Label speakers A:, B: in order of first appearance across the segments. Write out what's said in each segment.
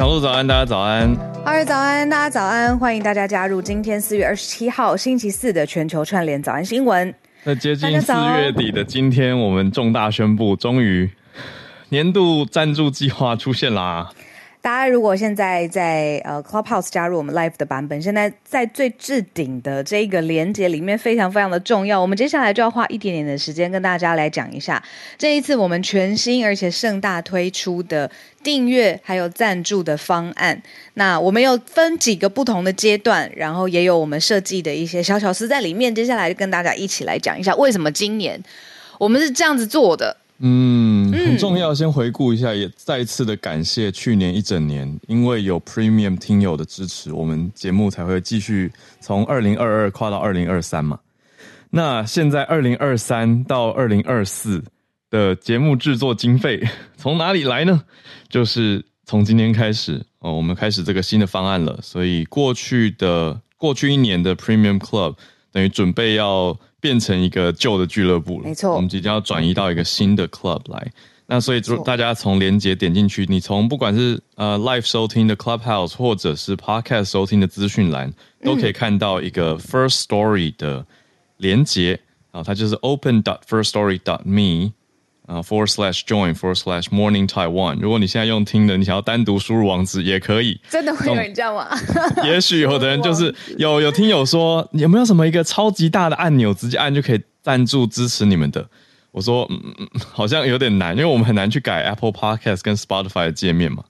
A: 小鹿早安，大家早安。
B: 哈喽早安，大家早安。欢迎大家加入今天四月二十七号星期四的全球串联早安新闻。
A: 那接近四月底的今天，我们重大宣布，终于年度赞助计划出现啦。
B: 大家如果现在在呃 Clubhouse 加入我们 Live 的版本，现在在最置顶的这个连接里面非常非常的重要。我们接下来就要花一点点的时间跟大家来讲一下这一次我们全新而且盛大推出的订阅还有赞助的方案。那我们有分几个不同的阶段，然后也有我们设计的一些小巧思在里面。接下来就跟大家一起来讲一下为什么今年我们是这样子做的。
A: 嗯，很重要。先回顾一下，也再次的感谢去年一整年，因为有 Premium 听友的支持，我们节目才会继续从二零二二跨到二零二三嘛。那现在二零二三到二零二四的节目制作经费从哪里来呢？就是从今天开始哦，我们开始这个新的方案了。所以过去的过去一年的 Premium Club 等于准备要。变成一个旧的俱乐部了，
B: 没错，
A: 我们即将要转移到一个新的 club 来。那所以就大家从连接点进去，你从不管是呃 live 收听的 Clubhouse，或者是 podcast 收听的资讯栏，都可以看到一个 First Story 的连结啊，它就是 open dot first story dot me。啊，forward slash join forward slash morning Taiwan。如果你现在用听的，你想要单独输入网址也可以。
B: 真的会有人这样吗？
A: 也许有的人就是有有听友说，有没有什么一个超级大的按钮，直接按就可以赞助支持你们的？我说，嗯，好像有点难，因为我们很难去改 Apple Podcast 跟 Spotify 的界面嘛。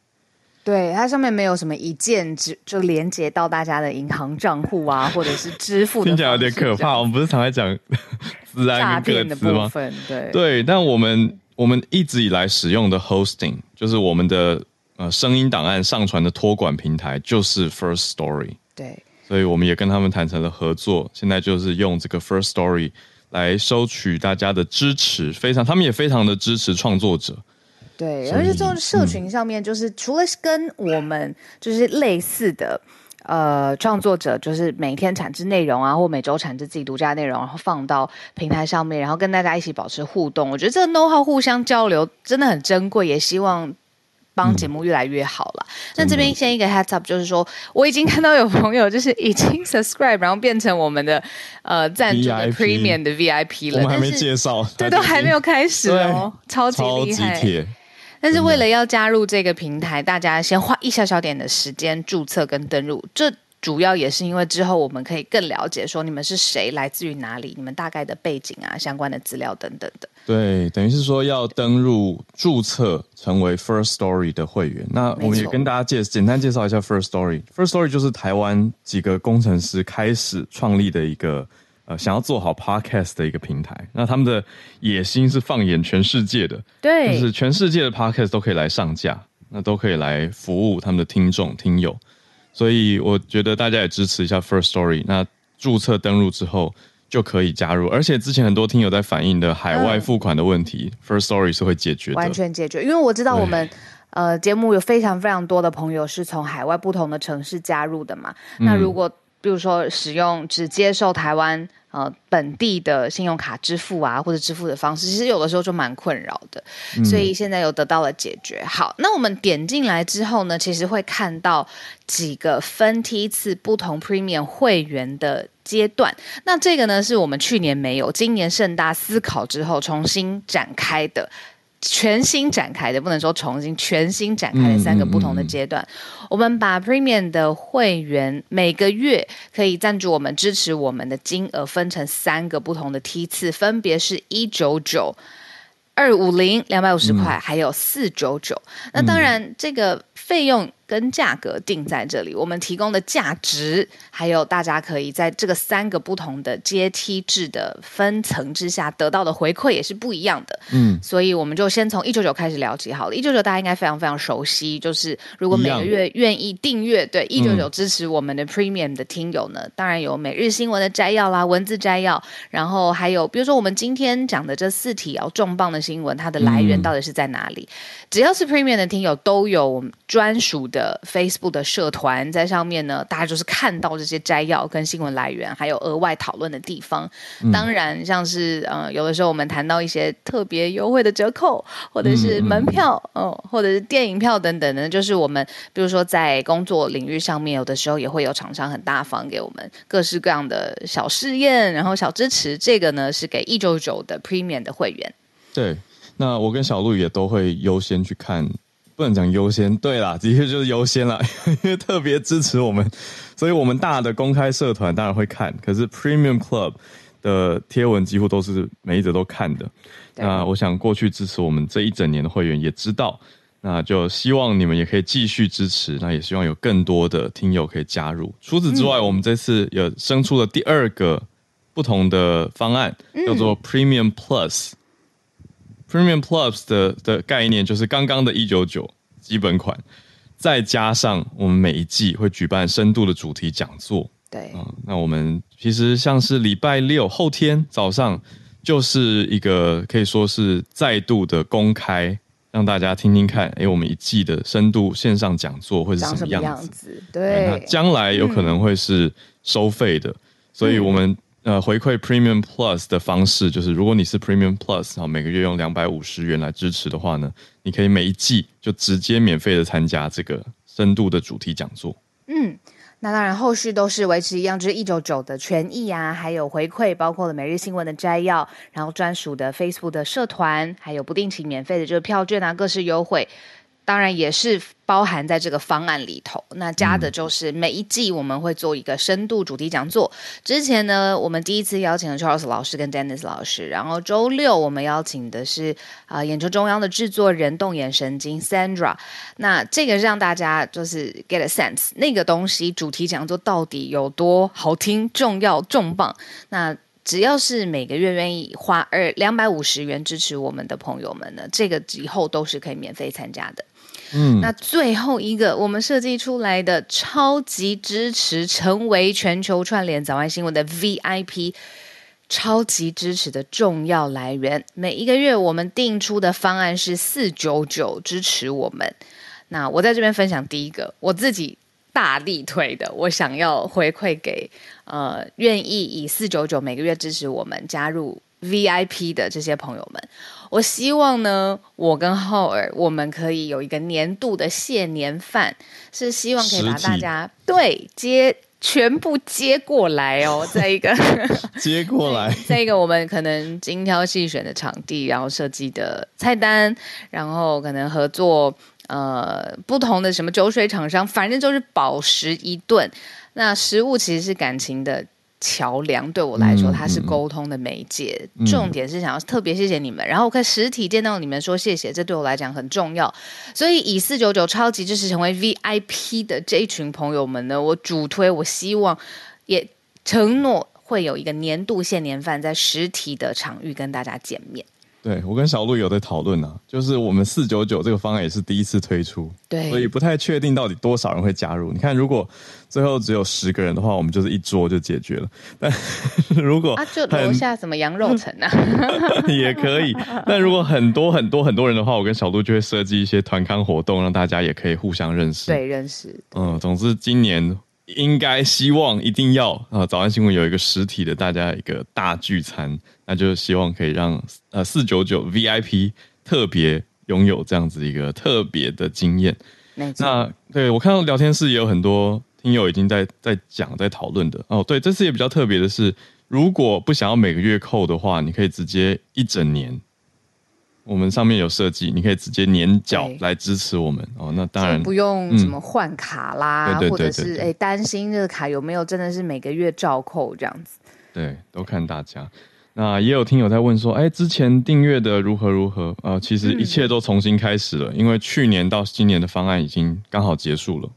B: 对，它上面没有什么一键就就连接到大家的银行账户啊，或者是支付的。
A: 听起来有点可怕。我们不是常在讲 资安跟个资吗？
B: 对
A: 对，但我们我们一直以来使用的 hosting 就是我们的呃声音档案上传的托管平台，就是 First Story。
B: 对，
A: 所以我们也跟他们谈成了合作，现在就是用这个 First Story 来收取大家的支持，非常他们也非常的支持创作者。
B: 对，而且这种社群上面，就是除了跟我们就是类似的，呃，创作者，就是每天产制内容啊，或每周产制自己独家内容，然后放到平台上面，然后跟大家一起保持互动。我觉得这个 know how 互相交流真的很珍贵，也希望帮节目越来越好了。那、嗯、这边先一个 heads up，就是说我已经看到有朋友就是已经 subscribe，然后变成我们的呃赞助的 premium 的 VIP 了，
A: 我们还没介绍，
B: 对，都还没有开始哦，超级厉害。但是为了要加入这个平台，大家先花一小小点的时间注册跟登录。这主要也是因为之后我们可以更了解说你们是谁，来自于哪里，你们大概的背景啊、相关的资料等等的。
A: 对，等于是说要登入注册成为 First Story 的会员。那我们也跟大家介简单介绍一下 First Story。First Story 就是台湾几个工程师开始创立的一个。呃，想要做好 podcast 的一个平台，那他们的野心是放眼全世界的，
B: 对，
A: 就是全世界的 podcast 都可以来上架，那都可以来服务他们的听众听友，所以我觉得大家也支持一下 First Story，那注册登录之后就可以加入，而且之前很多听友在反映的海外付款的问题，嗯，First Story 是会解决的，
B: 完全解决，因为我知道我们呃节目有非常非常多的朋友是从海外不同的城市加入的嘛，嗯，那如果比如说使用只接受台湾。呃，本地的信用卡支付啊，或者支付的方式，其实有的时候就蛮困扰的，嗯，所以现在又得到了解决。好，那我们点进来之后呢，其实会看到几个分梯次不同 Premium 会员的阶段。那这个呢，是我们去年没有，今年盛大思考之后重新展开的。全新展开的，不能说重新，全新展开的三个不同的阶段。嗯嗯嗯、我们把 Premium 的会员每个月可以赞助我们、支持我们的金额分成三个不同的梯次，分别是一九九、二五零、两百五十块，还有四九九。那当然，这个费用。跟价格定在这里，我们提供的价值，还有大家可以在这个三个不同的阶梯制的分层之下得到的回馈也是不一样的。嗯，所以我们就先从一九九开始了解好了。一九九大家应该非常非常熟悉，就是如果每个月愿意订阅对一九九支持我们的 Premium 的听友呢，嗯，当然有每日新闻的摘要啦，文字摘要，然后还有比如说我们今天讲的这四题要重磅的新闻，它的来源到底是在哪里？嗯，只要是 Premium 的听友都有我们专属的。Facebook 的社团，在上面呢，大家就是看到这些摘要跟新闻来源，还有额外讨论的地方。嗯、当然，像是呃，有的时候我们谈到一些特别优惠的折扣，或者是门票，哦、嗯嗯呃，或者是电影票等等的，就是我们比如说在工作领域上面，有的时候也会有厂商很大方给我们各式各样的小试验，然后小支持。这个呢是给一九九的 Premium 的会员。
A: 对，那我跟小鹿也都会优先去看。不能讲优先，对啦，的确就是优先啦，因为特别支持我们，所以我们大的公开社团当然会看。可是 Premium Club 的贴文几乎都是每一则都看的。那我想过去支持我们这一整年的会员也知道，那就希望你们也可以继续支持。那也希望有更多的听友可以加入。除此之外，嗯、我们这次也生出了第二个不同的方案，叫做 Premium Plus。Premium Plus 的的概念就是刚刚的一九九基本款，再加上我们每一季会举办深度的主题讲座。
B: 对，
A: 啊，那我们其实像是礼拜六后天早上，就是一个可以说是再度的公开，让大家听听看，哎，我们一季的深度线上讲座会是什么样子？
B: 对，
A: 那将来有可能会是收费的，嗯、所以我们。呃，回馈 Premium Plus 的方式就是，如果你是 Premium Plus，然后每个月用两百五十元来支持的话呢，你可以每一季就直接免费的参加这个深度的主题讲座。
B: 嗯，那当然后续都是维持一样，就是一九九的权益啊，还有回馈，包括了每日新闻的摘要，然后专属的 Facebook 的社团，还有不定期免费的这个票券啊，各式优惠。当然也是包含在这个方案里头。那加的就是每一季我们会做一个深度主题讲座。之前呢，我们第一次邀请了 Charles 老师跟 Dennis 老师，然后周六我们邀请的是啊、呃，眼球中央的制作人动眼神经 Sandra。那这个让大家就是 get a sense，那个东西主题讲座到底有多好听、重要、重磅。那只要是每个月愿意花二两百五十元支持我们的朋友们呢，这个以后都是可以免费参加的。嗯，那最后一个我们设计出来的超级支持，成为全球串联早安新闻的 VIP，超级支持的重要来源。每一个月我们定出的方案是四九九支持我们。那我在这边分享第一个，我自己大力推的，我想要回馈给呃愿意以四九九每个月支持我们加入 VIP 的这些朋友们。我希望呢，我跟浩尔我们可以有一个年度的谢年饭，是希望可以把大家对接全部接过来哦，在一个
A: 接过来，
B: 在一个我们可能精挑细选的场地，然后设计的菜单，然后可能合作呃不同的什么酒水厂商，反正就是饱食一顿。那食物其实是感情的。桥梁对我来说，它是沟通的媒介。嗯嗯、重点是想要特别谢谢你们，然后我可以实体见到你们说谢谢，这对我来讲很重要。所以以四九九超级支持成为 VIP 的这一群朋友们呢，我主推，我希望也承诺会有一个年度限年饭，在实体的场域跟大家见面。
A: 对，我跟小鹿有在讨论呢，就是我们四九九这个方案也是第一次推出，
B: 对，
A: 所以不太确定到底多少人会加入。你看，如果最后只有十个人的话，我们就是一桌就解决了。但 如果
B: 啊，就留下什么羊肉城啊，
A: 也可以。但如果很多很多很多人的话，我跟小鹿就会设计一些团康活动，让大家也可以互相认识。
B: 对，认识。
A: 嗯，总之今年。应该希望一定要啊！早安新闻有一个实体的大家一个大聚餐，那就希望可以让呃四九九 VIP 特别拥有这样子一个特别的
B: 经验。
A: 那对我看到聊天室也有很多听友已经在在讲在讨论的哦。对，这次也比较特别的是，如果不想要每个月扣的话，你可以直接一整年。我们上面有设计，你可以直接年缴来支持我们哦。那当然
B: 不用什么换卡啦，嗯、或者是哎担心这个卡有没有真的是每个月照扣这样子。
A: 对，都看大家。那也有听友在问说，哎，之前订阅的如何如何？呃，其实一切都重新开始了，嗯、因为去年到今年的方案已经刚好结束了，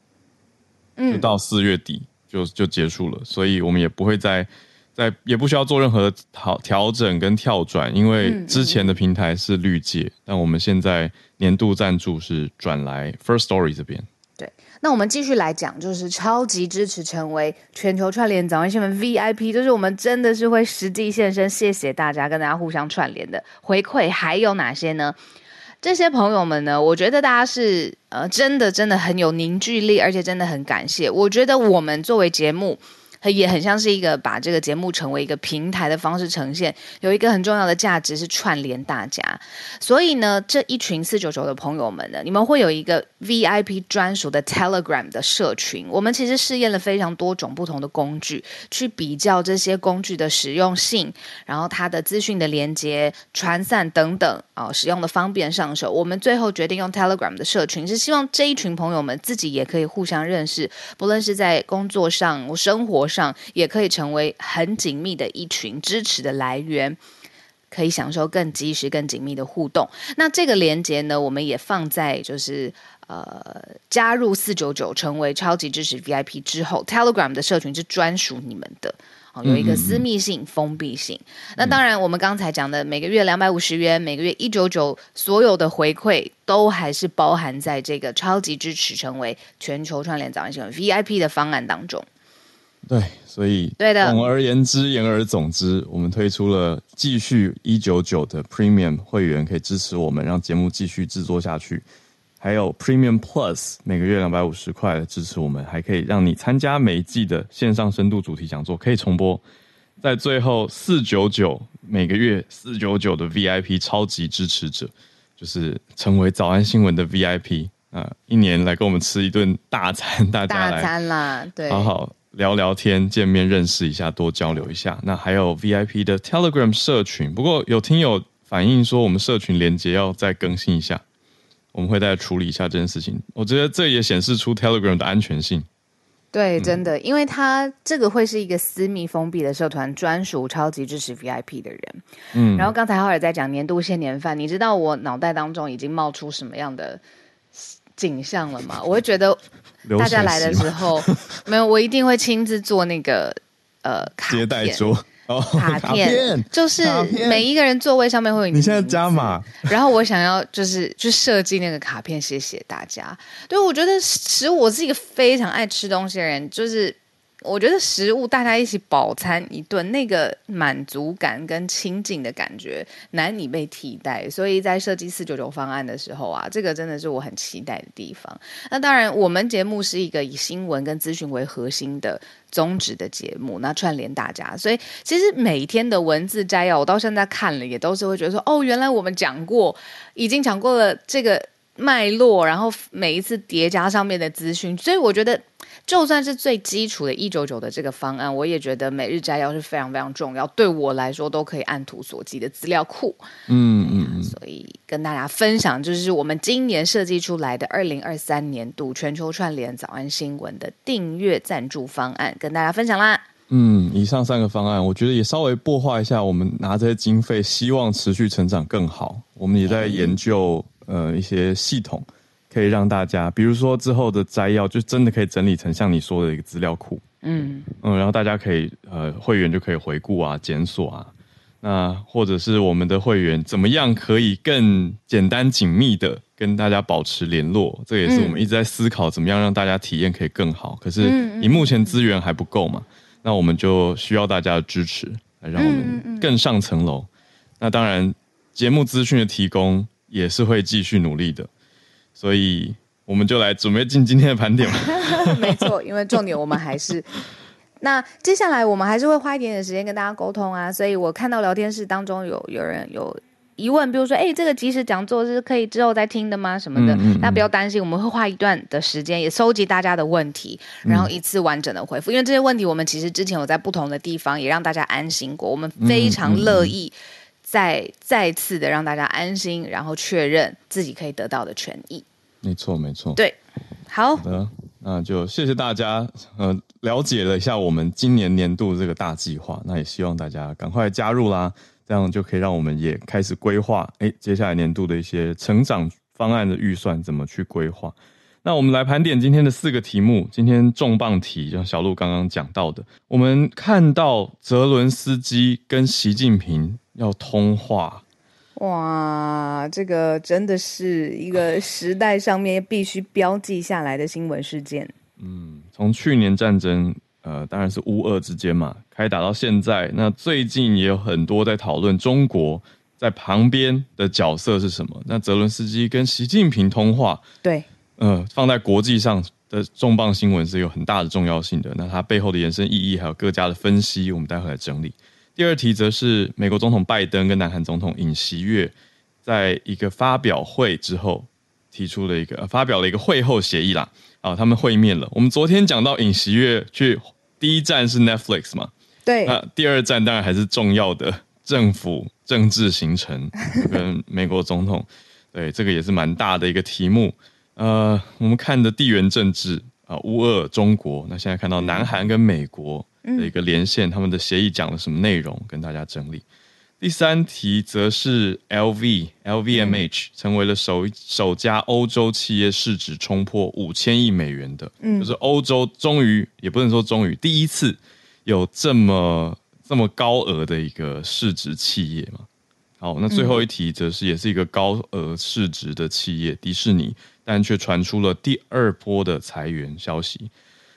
A: 嗯，就到四月底就就结束了，所以我们也不会再。再也不需要做任何调调整跟跳转，因为之前的平台是绿界，嗯嗯、但我们现在年度赞助是转来 First Story 这
B: 边。对，那我们继续来讲，就是超级支持成为全球串联早安新闻 VIP，就是我们真的是会实际现身，谢谢大家跟大家互相串联的回馈，还有哪些呢？这些朋友们呢，我觉得大家是呃，真的真的很有凝聚力，而且真的很感谢。我觉得我们作为节目。也很像是一个把这个节目成为一个平台的方式呈现，有一个很重要的价值是串联大家。所以呢，这一群四九九的朋友们呢，你们会有一个 VIP 专属的 Telegram 的社群。我们其实试验了非常多种不同的工具，去比较这些工具的实用性，然后它的资讯的连接、传散等等啊、使用的方便上手。我们最后决定用 Telegram 的社群，是希望这一群朋友们自己也可以互相认识，不论是在工作上、生活上。也可以成为很紧密的一群支持的来源，可以享受更及时、更紧密的互动。那这个连接呢，我们也放在就是呃加入四九九成为超级支持 VIP 之后，Telegram 的社群是专属你们的，有一个私密性、嗯、封闭性。那当然，我们刚才讲的每个月两百五十元，每个月一九九，所有的回馈都还是包含在这个超级支持成为全球串联早安新闻 VIP 的方案当中。
A: 对，所以
B: 对的。
A: 总而言之，言而总之，我们推出了继续一九九的 Premium 会员，可以支持我们，让节目继续制作下去。还有 Premium Plus 每个月两百五十块的支持我们，还可以让你参加每一季的线上深度主题讲座，可以重播。在最后四九九每个月四九九的 VIP 超级支持者，就是成为早安新闻的 VIP 啊，一年来跟我们吃一顿大餐，大家来
B: 大餐啦，对，
A: 好好。聊聊天，见面认识一下，多交流一下。那还有 VIP 的 Telegram 社群，不过有听友反映说，我们社群连接要再更新一下，我们会再处理一下这件事情。我觉得这也显示出 Telegram 的安全性。
B: 对，真的，嗯、因为它这个会是一个私密封闭的社团，专属超级支持 VIP 的人。嗯，然后刚才浩尔在讲年度限年饭，你知道我脑袋当中已经冒出什么样的景象了嘛？我会觉得。大家来的时候，没有，我一定会亲自做那个呃卡
A: 接待桌哦，
B: 卡片，卡片就是每一个人座位上面会有你。
A: 你现在加码，
B: 然后我想要就是去设计那个卡片，谢谢大家。对，我觉得其实我是一个非常爱吃东西的人，就是。我觉得食物大家一起饱餐一顿，那个满足感跟亲近的感觉难以被替代。所以在设计四九九方案的时候啊，这个真的是我很期待的地方。那当然，我们节目是一个以新闻跟资讯为核心的宗旨的节目，那串联大家。所以其实每天的文字摘要，我到现在看了也都是会觉得说，哦，原来我们讲过，已经讲过了这个脉络，然后每一次叠加上面的资讯，所以我觉得。就算是最基础的一九九的这个方案，我也觉得每日摘要是非常非常重要，对我来说都可以按图索骥的资料库。嗯嗯嗯，所以跟大家分享，就是我们今年设计出来的二零二三年度全球串联早安新闻的订阅赞助方案，跟大家分享啦。
A: 嗯，以上三个方案，我觉得也稍微破坏一下，我们拿这些经费，希望持续成长更好。我们也在研究、嗯、呃一些系统。可以让大家，比如说之后的摘要，就真的可以整理成像你说的一个资料库。嗯嗯，然后大家可以呃，会员就可以回顾啊、检索啊。那或者是我们的会员怎么样可以更简单紧密的跟大家保持联络？这也是我们一直在思考，怎么样让大家体验可以更好。可是你目前资源还不够嘛？那我们就需要大家的支持，来让我们更上层楼。那当然，节目资讯的提供也是会继续努力的。所以我们就来准备进今天的盘点吧。
B: 没错，因为重点我们还是 那接下来我们还是会花一点点时间跟大家沟通啊。所以我看到聊天室当中有有人有疑问，比如说，哎，这个即时讲座是可以之后再听的吗？什么的，大家不要担心，我们会花一段的时间也收集大家的问题，然后一次完整的回复。因为这些问题我们其实之前有在不同的地方也让大家安心过，我们非常乐意再再次的让大家安心，然后确认自己可以得到的权益。
A: 没错，没错。
B: 对，好，
A: 好的，那就谢谢大家，呃，了解了一下我们今年年度这个大计划，那也希望大家赶快加入啦，这样就可以让我们也开始规划，哎，接下来年度的一些成长方案的预算怎么去规划。那我们来盘点今天的四个题目，今天重磅题，像小鹿刚刚讲到的，我们看到泽伦斯基跟习近平要通话。
B: 哇，这个真的是一个时代上面必须标记下来的新闻事件。
A: 嗯，从去年战争，呃，当然是乌俄之间嘛，开打到现在，那最近也有很多在讨论中国在旁边的角色是什么？那泽伦斯基跟习近平通话，
B: 对，
A: 呃，放在国际上的重磅新闻是有很大的重要性的。那它背后的延伸意义还有各家的分析，我们待会来整理。第二题则是美国总统拜登跟南韩总统尹锡悦在一个发表会之后提出了一个、呃、发表了一个会后协议啦。啊，他们会面了。我们昨天讲到尹锡悦去第一站是 Netflix 嘛？
B: 对。
A: 那第二站当然还是重要的政府政治行程，跟美国总统。对，这个也是蛮大的一个题目。呃，我们看的地缘政治啊，乌俄中国。那现在看到南韩跟美国的一个连线，他们的协议讲了什么内容？跟大家整理。第三题则是 LV LVMH 成为了首首家欧洲企业市值冲破五千亿美元的，嗯，就是欧洲终于也不能说终于第一次有这么这么高额的一个市值企业嘛。好，那最后一题则是也是一个高额市值的企业迪士尼，但却传出了第二波的裁员消息。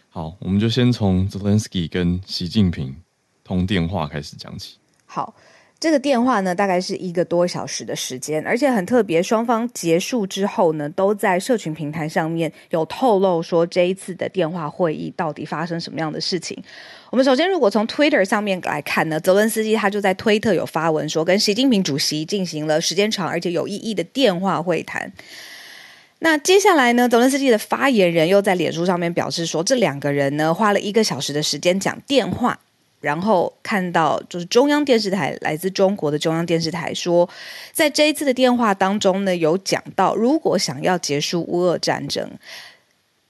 A: 好，我们就先从 Zelensky 跟习近平通电话开始讲起。
B: 好。这个电话呢，大概是一个多小时的时间，而且很特别。双方结束之后呢，都在社群平台上面有透露说，这一次的电话会议到底发生什么样的事情。我们首先如果从 Twitter 上面来看呢，泽伦斯基他就在推特有发文说，跟习近平主席进行了时间长而且有意义的电话会谈。那接下来呢，泽伦斯基的发言人又在脸书上面表示说，这两个人呢花了一个小时的时间讲电话。然后看到就是中央电视台，来自中国的中央电视台说，在这一次的电话当中呢，有讲到如果想要结束乌俄战争，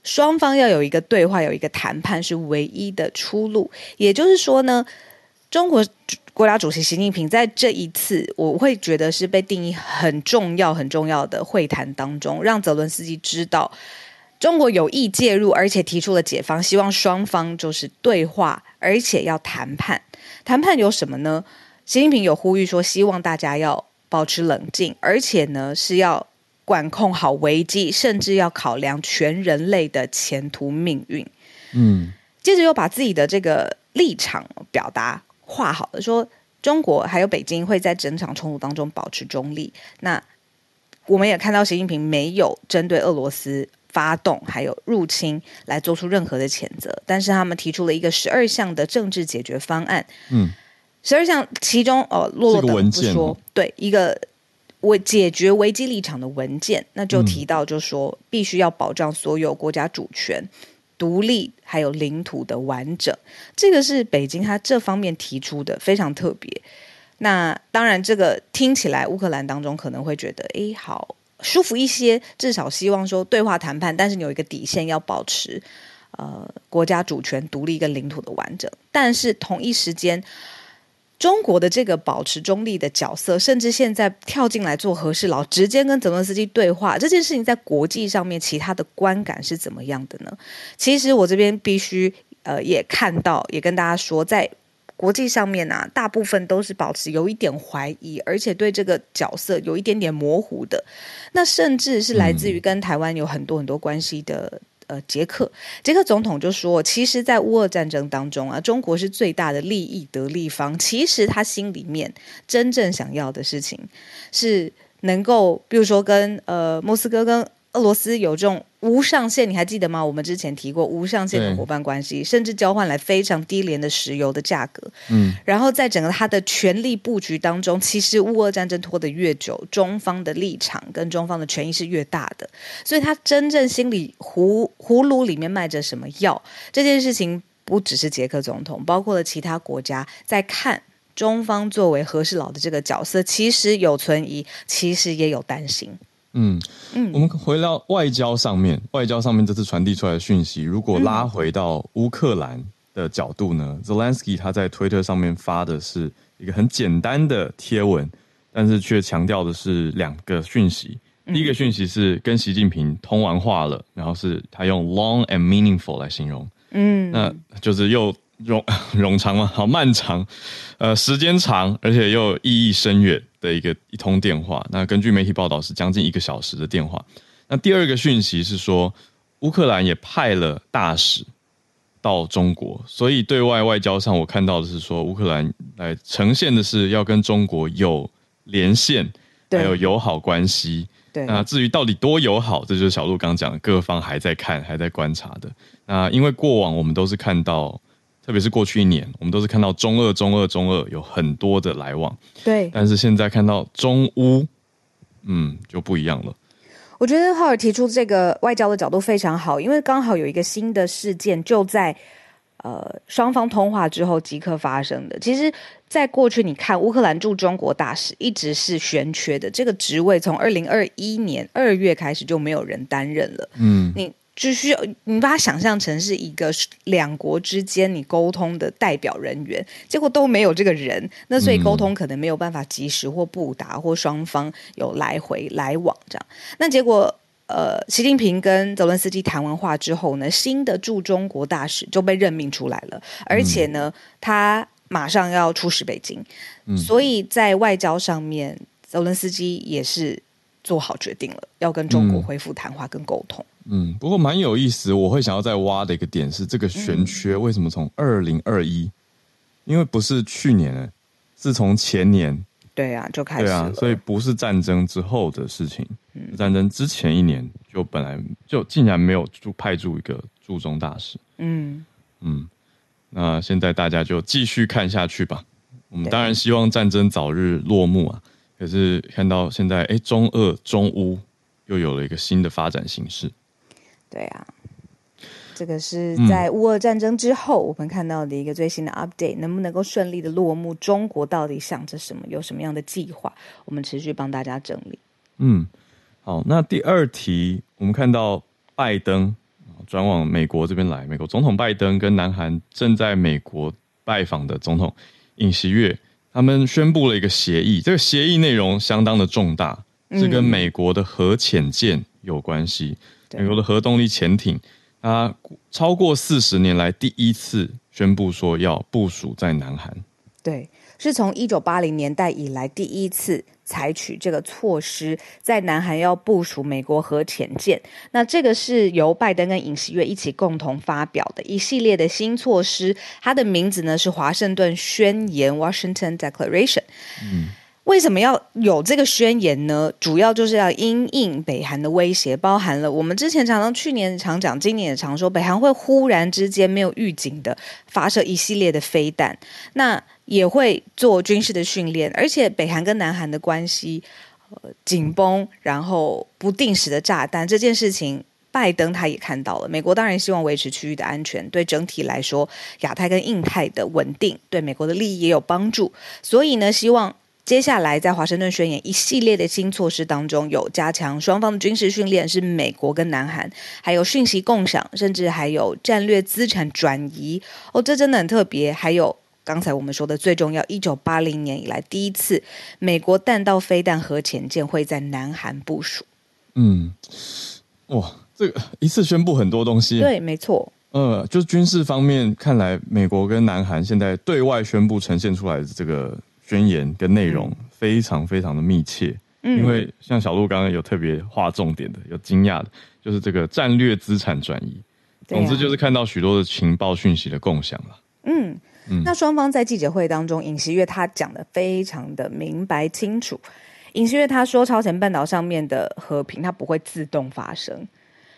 B: 双方要有一个对话，有一个谈判是唯一的出路。也就是说呢，中国国家主席习近平在这一次，我会觉得是被定义很重要、很重要的会谈当中，让泽伦斯基知道。中国有意介入，而且提出了解方，希望双方就是对话，而且要谈判。谈判有什么呢？习近平有呼吁说，希望大家要保持冷静，而且呢是要管控好危机，甚至要考量全人类的前途命运。嗯，接着又把自己的这个立场表达画好了，说中国还有北京会在整场冲突当中保持中立。那我们也看到习近平没有针对俄罗斯。发动还有入侵来做出任何的谴责，但是他们提出了一个十二项的政治解决方案。嗯，十二项其中哦，落落的不说，对一个为解决危机立场的文件，那就提到就说必须要保障所有国家主权、独立还有领土的完整。这个是北京他这方面提出的，非常特别。那当然，这个听起来乌克兰当中可能会觉得，哎，好。舒服一些，至少希望说对话谈判，但是你有一个底线要保持，呃，国家主权、独立跟领土的完整。但是同一时间，中国的这个保持中立的角色，甚至现在跳进来做和事佬，直接跟泽伦斯基对话，这件事情在国际上面，其他的观感是怎么样的呢？其实我这边必须呃也看到，也跟大家说，在。国际上面啊，大部分都是保持有一点怀疑，而且对这个角色有一点点模糊的。那甚至是来自于跟台湾有很多很多关系的呃捷克，捷克总统就说，其实，在乌俄战争当中啊，中国是最大的利益得利方。其实他心里面真正想要的事情是能够，比如说跟呃莫斯科跟。俄罗斯有这种无上限，你还记得吗？我们之前提过无上限的伙伴关系，甚至交换来非常低廉的石油的价格。嗯，然后在整个他的权力布局当中，其实乌俄战争拖得越久，中方的立场跟中方的权益是越大的。所以他真正心里葫葫芦里面卖着什么药，这件事情不只是捷克总统，包括了其他国家在看中方作为和事佬的这个角色，其实有存疑，其实也有担心。
A: 嗯嗯，我们回到外交上面，外交上面这次传递出来的讯息，如果拉回到乌克兰的角度呢，嗯，Zelensky 他在推特上面发的是一个很简单的贴文，但是却强调的是两个讯息。第一个讯息是跟习近平通完话了，然后是他用 long and meaningful 来形容，嗯，那就是又冗 冗长嘛，好漫长，呃，时间长，而且又意义深远。的一个一通电话，那根据媒体报道是将近一个小时的电话。那第二个讯息是说，乌克兰也派了大使到中国，所以对外外交上我看到的是说，乌克兰来呈现的是要跟中国有连线，还有友好关系。
B: 对，
A: 那至于到底多友好，这就是小鹿刚讲的，各方还在看，还在观察的。那因为过往我们都是看到，特别是过去一年，我们都是看到中二、中二、中二有很多的来往。
B: 对，
A: 但是现在看到中乌，嗯，就不一样了。
B: 我觉得浩尔提出这个外交的角度非常好，因为刚好有一个新的事件就在。呃，双方通话之后即刻发生的。其实，在过去，你看乌克兰驻中国大使一直是悬缺的，这个职位从二零二一年二月开始就没有人担任了。嗯，你只需要你把它想象成是一个两国之间你沟通的代表人员，结果都没有这个人，那所以沟通可能没有办法及时或不达，或双方有来回来往这样。那结果。呃，习近平跟泽伦斯基谈完话之后呢，新的驻中国大使就被任命出来了，而且呢，他马上要出使北京，嗯，所以在外交上面，泽伦斯基也是做好决定了，要跟中国恢复谈话跟沟通。
A: 嗯，不过蛮有意思，我会想要再挖的一个点是，这个悬缺为什么从二零二一，因为不是去年，是从前年。
B: 对啊，就开始。对
A: 啊，所以不是战争之后的事情。嗯，战争之前一年就本来就竟然没有驻派驻一个驻中大使。嗯嗯，那现在大家就继续看下去吧。我们当然希望战争早日落幕啊。可是看到现在，哎，中俄、中乌又有了一个新的发展形式。
B: 对啊。这个是在乌俄战争之后，我们看到的一个最新的 update，能不能够顺利的落幕？中国到底想着什么？有什么样的计划？我们持续帮大家整理。
A: 嗯，好，那第二题，我们看到拜登转往美国这边来，美国总统拜登跟南韩正在美国拜访的总统尹锡悦，他们宣布了一个协议，这个协议内容相当的重大，是跟美国的核潜舰有关系，嗯、美国的核动力潜艇。它超过四十年来第一次宣布说要部署在南韩，
B: 对，是从一九八零年代以来第一次采取这个措施，在南韩要部署美国核潜舰。那这个是由拜登跟尹锡悦一起共同发表的一系列的新措施，它的名字呢是华盛顿宣言 （Washington Declaration）。嗯。为什么要有这个宣言呢？主要就是要因应北韩的威胁，包含了我们之前常常去年常讲，今年也常说，北韩会忽然之间没有预警的发射一系列的飞弹，那也会做军事的训练，而且北韩跟南韩的关系呃紧绷，然后不定时的炸弹这件事情，拜登他也看到了。美国当然希望维持区域的安全，对整体来说，亚太跟印太的稳定对美国的利益也有帮助，所以呢，希望。接下来，在华盛顿宣言一系列的新措施当中，有加强双方的军事训练，是美国跟南韩，还有讯息共享，甚至还有战略资产转移。哦，这真的很特别。还有刚才我们说的最重要，一九八零年以来第一次，美国弹道飞弹核潜舰会在南韩部署。
A: 嗯，哇，这个一次宣布很多东西。
B: 对，没错。
A: 呃，就是军事方面，看来美国跟南韩现在对外宣布呈现出来的这个。宣言跟内容非常非常的密切，嗯，因为像小鹿刚刚有特别划重点的，有惊讶的，就是这个战略资产转移。总之就是看到许多的情报讯息的共享了。
B: 嗯嗯，那双方在记者会当中，尹锡悦他讲的非常的明白清楚。尹锡悦他说，朝鲜半岛上面的和平，它不会自动发生。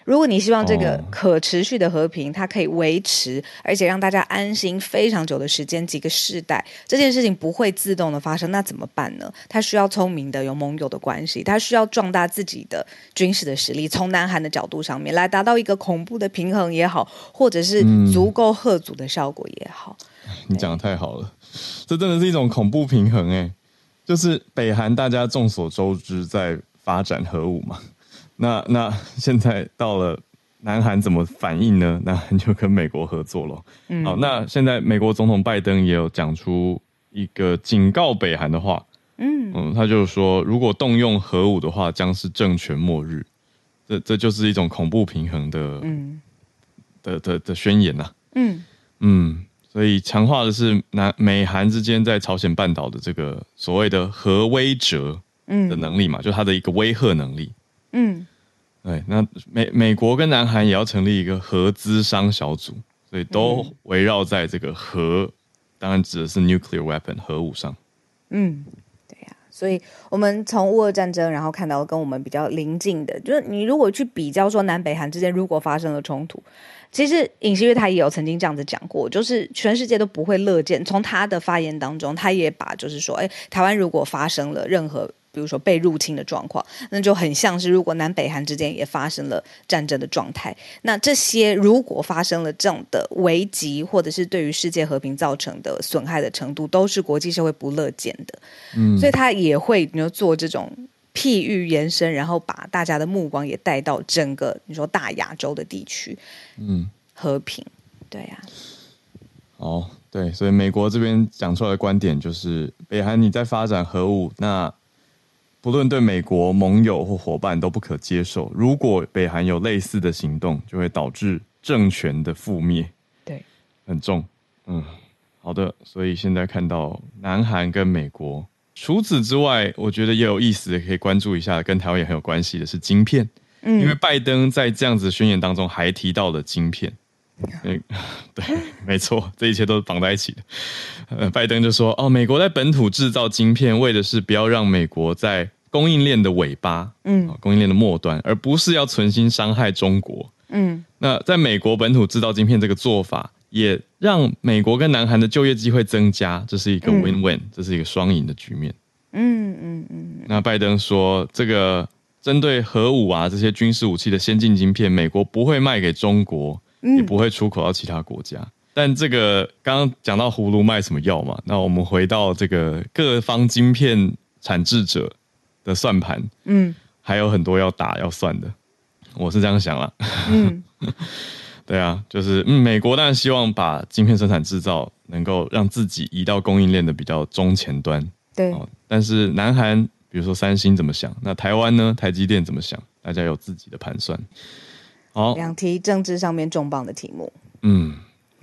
B: 如果你希望这个可持续的和平，它可以维持，而且让大家安心非常久的时间，几个世代，这件事情不会自动的发生，那怎么办呢？他需要聪明的、有盟友的关系，他需要壮大自己的军事的实力，从南韩的角度上面来达到一个恐怖的平衡也好，或者是足够吓阻的效果也好。
A: 嗯，你讲的太好了，这真的是一种恐怖平衡哎，就是北韩大家众所周知在发展核武嘛。那那现在到了南韩怎么反应呢？南韩就跟美国合作了。嗯，好，那现在美国总统拜登也有讲出一个警告北韩的话。嗯嗯，他就说，如果动用核武的话，将是政权末日。这这就是一种恐怖平衡的，嗯，的的的宣言呐、啊。嗯嗯，所以强化的是南美韩之间在朝鲜半岛的这个所谓的核威慑的能力嘛，嗯、就它的一个威慑能力。嗯，对，那美美国跟南韩也要成立一个核资商小组，所以都围绕在这个核，当然指的是 nuclear weapon 核武上。
B: 嗯，对呀、啊，所以我们从乌俄战争，然后看到跟我们比较邻近的，就是你如果去比较说南北韩之间如果发生了冲突，其实尹锡悦他也有曾经这样子讲过，就是全世界都不会乐见。从他的发言当中，他也把就是说，哎，台湾如果发生了任何。比如说被入侵的状况，那就很像是如果南北韩之间也发生了战争的状态，那这些如果发生了这样的危机，或者是对于世界和平造成的损害的程度，都是国际社会不乐见的。嗯，所以他也会你说做这种譬喻延伸，然后把大家的目光也带到整个你说大亚洲的地区，嗯，和平，对呀、
A: 啊。哦，对，所以美国这边讲出来的观点就是，北韩你在发展核武，那。不论对美国盟友或伙伴都不可接受。如果北韩有类似的行动，就会导致政权的覆灭。
B: 对，
A: 很重。嗯，好的。所以现在看到南韩跟美国，除此之外，我觉得也有意思的，可以关注一下，跟台湾也很有关系的是晶片。嗯，因为拜登在这样子宣言当中还提到了晶片。嗯，对，没错，这一切都是绑在一起的。呃，拜登就说：“哦，美国在本土制造晶片，为的是不要让美国在供应链的尾巴，嗯，供应链的末端，而不是要存心伤害中国。嗯，那在美国本土制造晶片这个做法，也让美国跟南韩的就业机会增加，这是一个 win-win，嗯，这是一个双赢的局面。嗯嗯嗯。那拜登说，这个针对核武啊这些军事武器的先进晶片，美国不会卖给中国。也不会出口到其他国家，嗯、但这个刚刚讲到葫芦卖什么药嘛？那我们回到这个各方晶片产制者的算盘，嗯，还有很多要打要算的，我是这样想了。嗯，对啊，就是嗯，美国当然希望把晶片生产制造能够让自己移到供应链的比较中前端，
B: 对。
A: 但是南韩，比如说三星怎么想？那台湾呢？台积电怎么想？大家有自己的盘算。好，
B: 两题政治上面重磅的题目。
A: 嗯，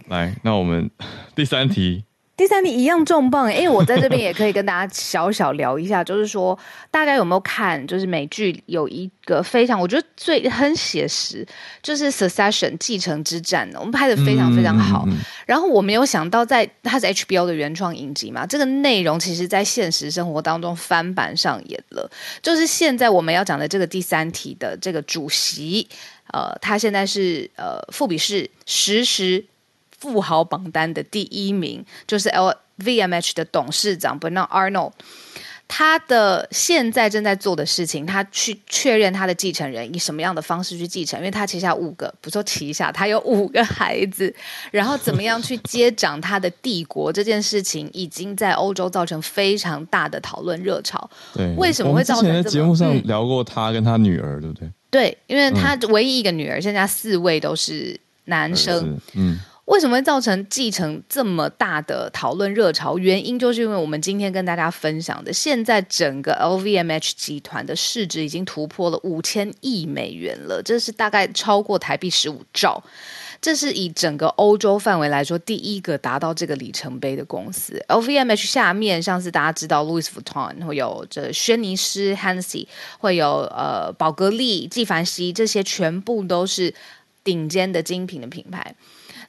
A: 来，那我们 第三题，
B: 第三题一样重磅。因为我在这边 也可以跟大家小小聊一下，就是说大家有没有看？就是美剧有一个非常，我觉得最很写实，就是《Succession》继承之战，我们拍的非常非常好。嗯嗯嗯、然后我没有想到在，在它是 HBO 的原创影集嘛，这个内容其实在现实生活当中翻版上演了。就是现在我们要讲的这个第三题的这个主席。呃，他现在是呃富比士实时富豪榜单的第一名，就是 LVMH 的董事长 Bernard Arnault。他的现在正在做的事情，他去确认他的继承人以什么样的方式去继承，因为他旗下五个，不说旗下，他有五个孩子，然后怎么样去接掌他的帝国，这件事情已经在欧洲造成非常大的讨论热潮。
A: 对，
B: 为什么会造成？
A: 我们之前在节目上聊过他跟他女儿，对不对？
B: 对，因为他唯一一个女儿，现在四位都是男生。嗯，为什么会造成继承这么大的讨论热潮？原因就是因为我们今天跟大家分享的，现在整个 LVMH 集团的市值已经突破了五千亿美元了，这是大概超过台币十五兆。这是以整个欧洲范围来说，第一个达到这个里程碑的公司。LVMH 下面，像是大家知道，Louis Vuitton 会有这轩尼诗 Hennessy，会有呃宝格丽、纪梵希，这些全部都是顶尖的精品的品牌。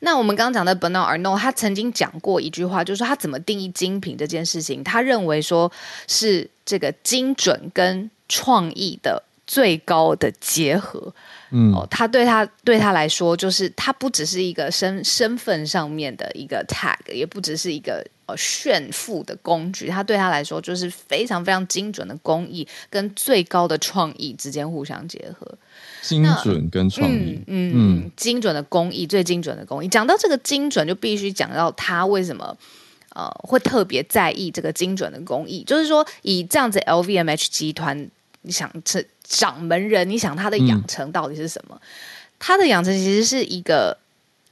B: 那我们刚刚讲的 Bernard Arnault，他曾经讲过一句话，就是说他怎么定义精品这件事情，他认为说是这个精准跟创意的最高的结合。嗯，哦，他对他对他来说，就是他不只是一个身身份上面的一个 tag，也不只是一个呃炫富的工具。他对他来说，就是非常非常精准的工艺跟最高的创意之间互相结合。
A: 精准跟创意，
B: 嗯嗯，嗯，精准的工艺，最精准的工艺。讲到这个精准，就必须讲到他为什么呃会特别在意这个精准的工艺。就是说，以这样子 LVMH 集团，你想这。掌门人，你想他的养成到底是什么？嗯、他的养成其实是一个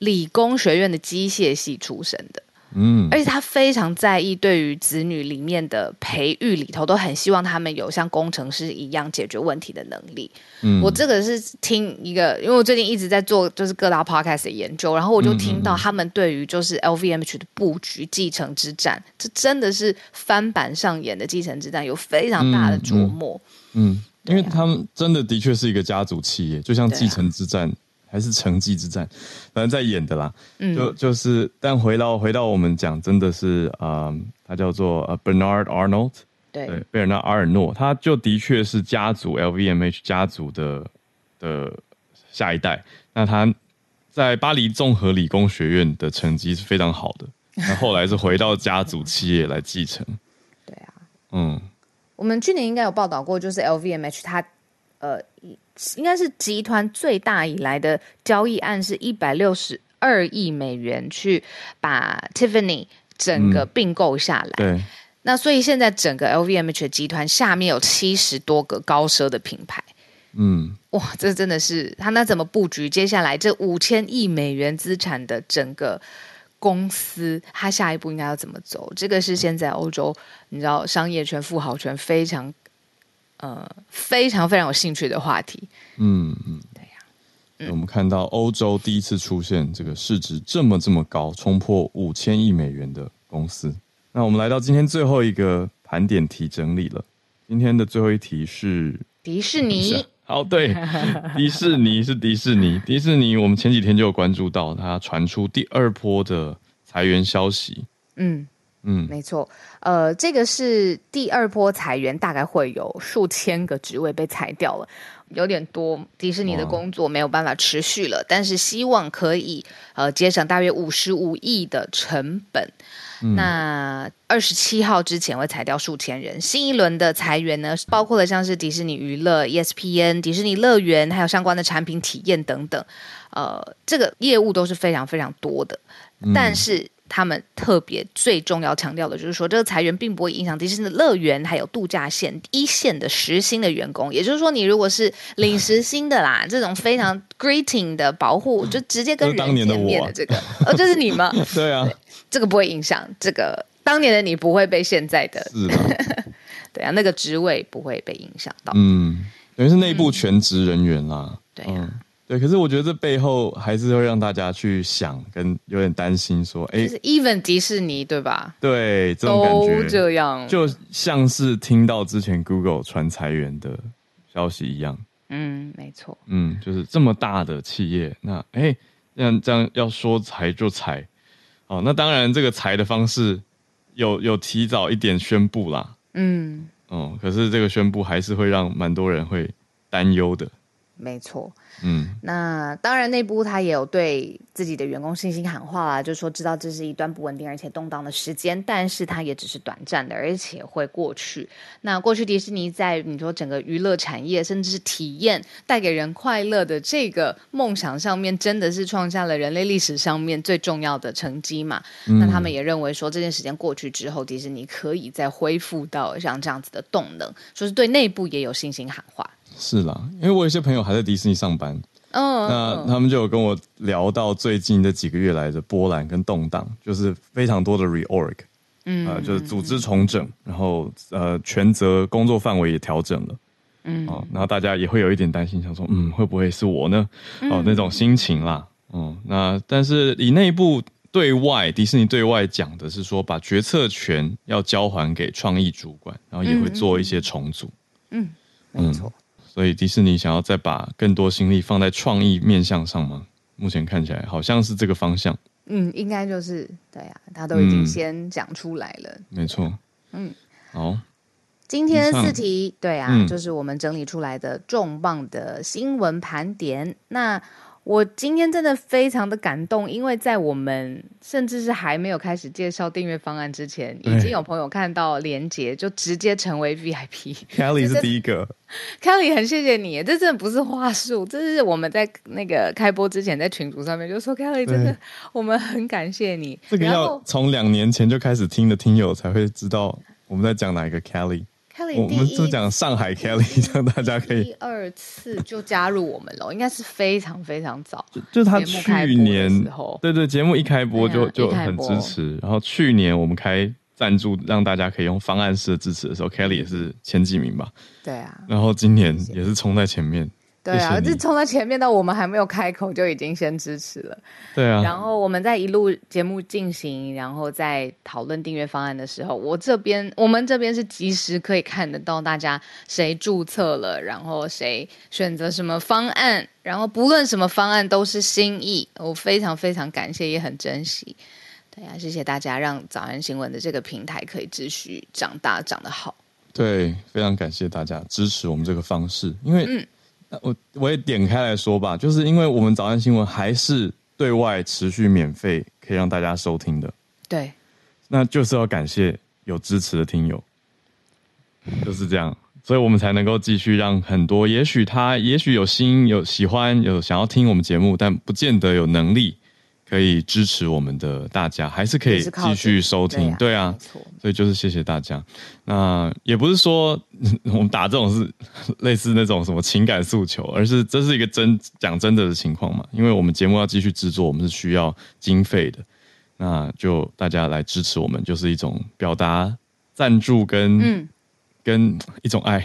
B: 理工学院的机械系出身的，嗯，而且他非常在意对于子女里面的培育里头，都很希望他们有像工程师一样解决问题的能力。嗯，我这个是听一个，因为我最近一直在做就是各大 podcast 的研究，然后我就听到他们对于就是 LVMH 的布局、继承之战，这真的是翻版上演的继承之战，有非常大的琢磨，嗯。嗯
A: 因为他们真的的确是一个家族企业，就像继承之战、啊、还是城际之战，反正在演的啦。嗯，就就是，但回到回到我们讲，真的是啊、呃，他叫做呃 Bernard Arnault，
B: 对，
A: 对，贝尔纳阿尔诺，他就的确是家族 LVMH 家族的的下一代。那他在巴黎综合理工学院的成绩是非常好的，那后来是回到家族企业来继承。
B: 对啊，
A: 嗯，
B: 我们去年应该有报道过，就是 LVMH 它呃，应该是集团最大以来的交易案是一百六十二亿美元，去把 Tiffany 整个并购下来。
A: 嗯、对。
B: 那所以现在整个 LVMH 集团下面有七十多个高奢的品牌，
A: 嗯，
B: 哇，这真的是他那怎么布局？接下来这五千亿美元资产的整个公司，他下一步应该要怎么走？这个是现在欧洲你知道商业圈、富豪圈非常呃非常非常有兴趣的话题。
A: 嗯嗯，
B: 对呀、啊，
A: 我们看到欧洲第一次出现这个市值这么这么高，冲破五千亿美元的公司。那我们来到今天最后一个盘点题整理了。今天的最后一题是
B: 迪士尼。
A: 好，对，迪士尼是迪士尼。迪士尼，我们前几天就有关注到，它传出第二波的裁员消息。
B: 嗯
A: 嗯，
B: 没错。呃，这个是第二波裁员，大概会有数千个职位被裁掉了，有点多。迪士尼的工作没有办法持续了，但是希望可以呃节省大约五十五亿的成本。那二十七号之前会裁掉数千人，新一轮的裁员呢，包括了像是迪士尼娱乐、ESPN、迪士尼乐园，还有相关的产品体验等等，呃，这个业务都是非常非常多的。但是他们特别最重要强调的就是说，这个裁员并不会影响迪士尼的乐园还有度假线一线的时薪的员工。也就是说，你如果是领时薪的啦，这种非常 greeting 的保护，就直接跟人见面的这个，哦，这是你吗？
A: 对啊。
B: 这个不会影响这个当年的你不会被现在的
A: 是
B: 对啊，那个职位不会被影响到。
A: 嗯，等于是内部全职人员啦。
B: 嗯、对啊、嗯，
A: 对。可是我觉得这背后还是会让大家去想，跟有点担心，说，哎，
B: 就是 even 迪士尼对吧？
A: 对，这种感觉
B: 都这样，
A: 就像是听到之前 Google 传裁员的消息一样。
B: 嗯，没错。
A: 嗯，就是这么大的企业，那哎，这样这样要说裁就裁。哦，那当然，这个裁的方式有有提早一点宣布啦。
B: 嗯，
A: 哦，可是这个宣布还是会让蛮多人会担忧的。
B: 没错。
A: 嗯，
B: 那当然，内部他也有对自己的员工信心喊话啦，就是说知道这是一段不稳定而且动荡的时间，但是它也只是短暂的，而且会过去。那过去迪士尼在你说整个娱乐产业，甚至是体验带给人快乐的这个梦想上面，真的是创下了人类历史上面最重要的成绩嘛？嗯、那他们也认为说，这件时间过去之后，迪士尼可以再恢复到像这样子的动能，说是对内部也有信心喊话。
A: 是啦，因为我有些朋友还在迪士尼上班，
B: 嗯，
A: 那他们就有跟我聊到最近这几个月来的波澜跟动荡，就是非常多的 reorg，
B: 嗯，
A: 呃，就是组织重整，然后呃，权责工作范围也调整了，
B: 嗯，
A: 哦，然后大家也会有一点担心，想说，嗯，会不会是我呢？哦，那种心情啦，嗯，那但是以内部对外，迪士尼对外讲的是说，把决策权要交还给创意主管，然后也会做一些重组，
B: 嗯，嗯，没错。
A: 所以迪士尼想要再把更多心力放在创意面向上吗？目前看起来好像是这个方向。
B: 嗯，应该就是对啊，他都已经先讲出来了。
A: 嗯、没错。
B: 嗯，
A: 好，
B: 今天四题，对啊、
A: 嗯，
B: 就是我们整理出来的重磅的新闻盘点。那。我今天真的非常的感动，因为在我们甚至是还没有开始介绍订阅方案之前，已经有朋友看到连结就直接成为 VIP。
A: Kelly 是第一个，
B: Kelly 很谢谢你，这真的不是话术，这是我们在那个开播之前在群组上面就说 Kelly 真的，我们很感谢你。
A: 这个要从两年前就开始听的听友才会知道我们在讲哪一个 Kelly。
B: Kelly，
A: 我们就讲上海 Kelly，让大家可以
B: 第二次就加入我们了，应该是非常非常早。
A: 就就他去年，对对，节目一开播就、啊、就很支持。然后去年我们开赞助，让大家可以用方案式的支持的时候，Kelly 也是前几名吧？
B: 对啊。
A: 然后今年也是冲在前面。
B: 对啊，这冲在前面到我们还没有开口就已经先支持了。
A: 对啊，
B: 然后我们在一路节目进行，然后在讨论订阅方案的时候，我这边我们这边是及时可以看得到大家谁注册了，然后谁选择什么方案，然后不论什么方案都是心意，我非常非常感谢，也很珍惜。对啊，谢谢大家让早安新闻的这个平台可以继续长大长得好。
A: 对，非常感谢大家支持我们这个方式，因为，嗯，我我也点开来说吧，就是因为我们早安新闻还是对外持续免费，可以让大家收听的，
B: 对，
A: 那就是要感谢有支持的听友，就是这样，所以我们才能够继续让很多，也许他也许有心有喜欢有想要听我们节目，但不见得有能力。可以支持我们的大家，还是可以继续收听，对啊，对啊，所以就是谢谢大家。那也不是说 我们打这种是 类似那种什么情感诉求，而是这是一个真讲真的的情况嘛。因为我们节目要继续制作，我们是需要经费的，那就大家来支持我们，就是一种表达赞助跟。嗯跟一种爱，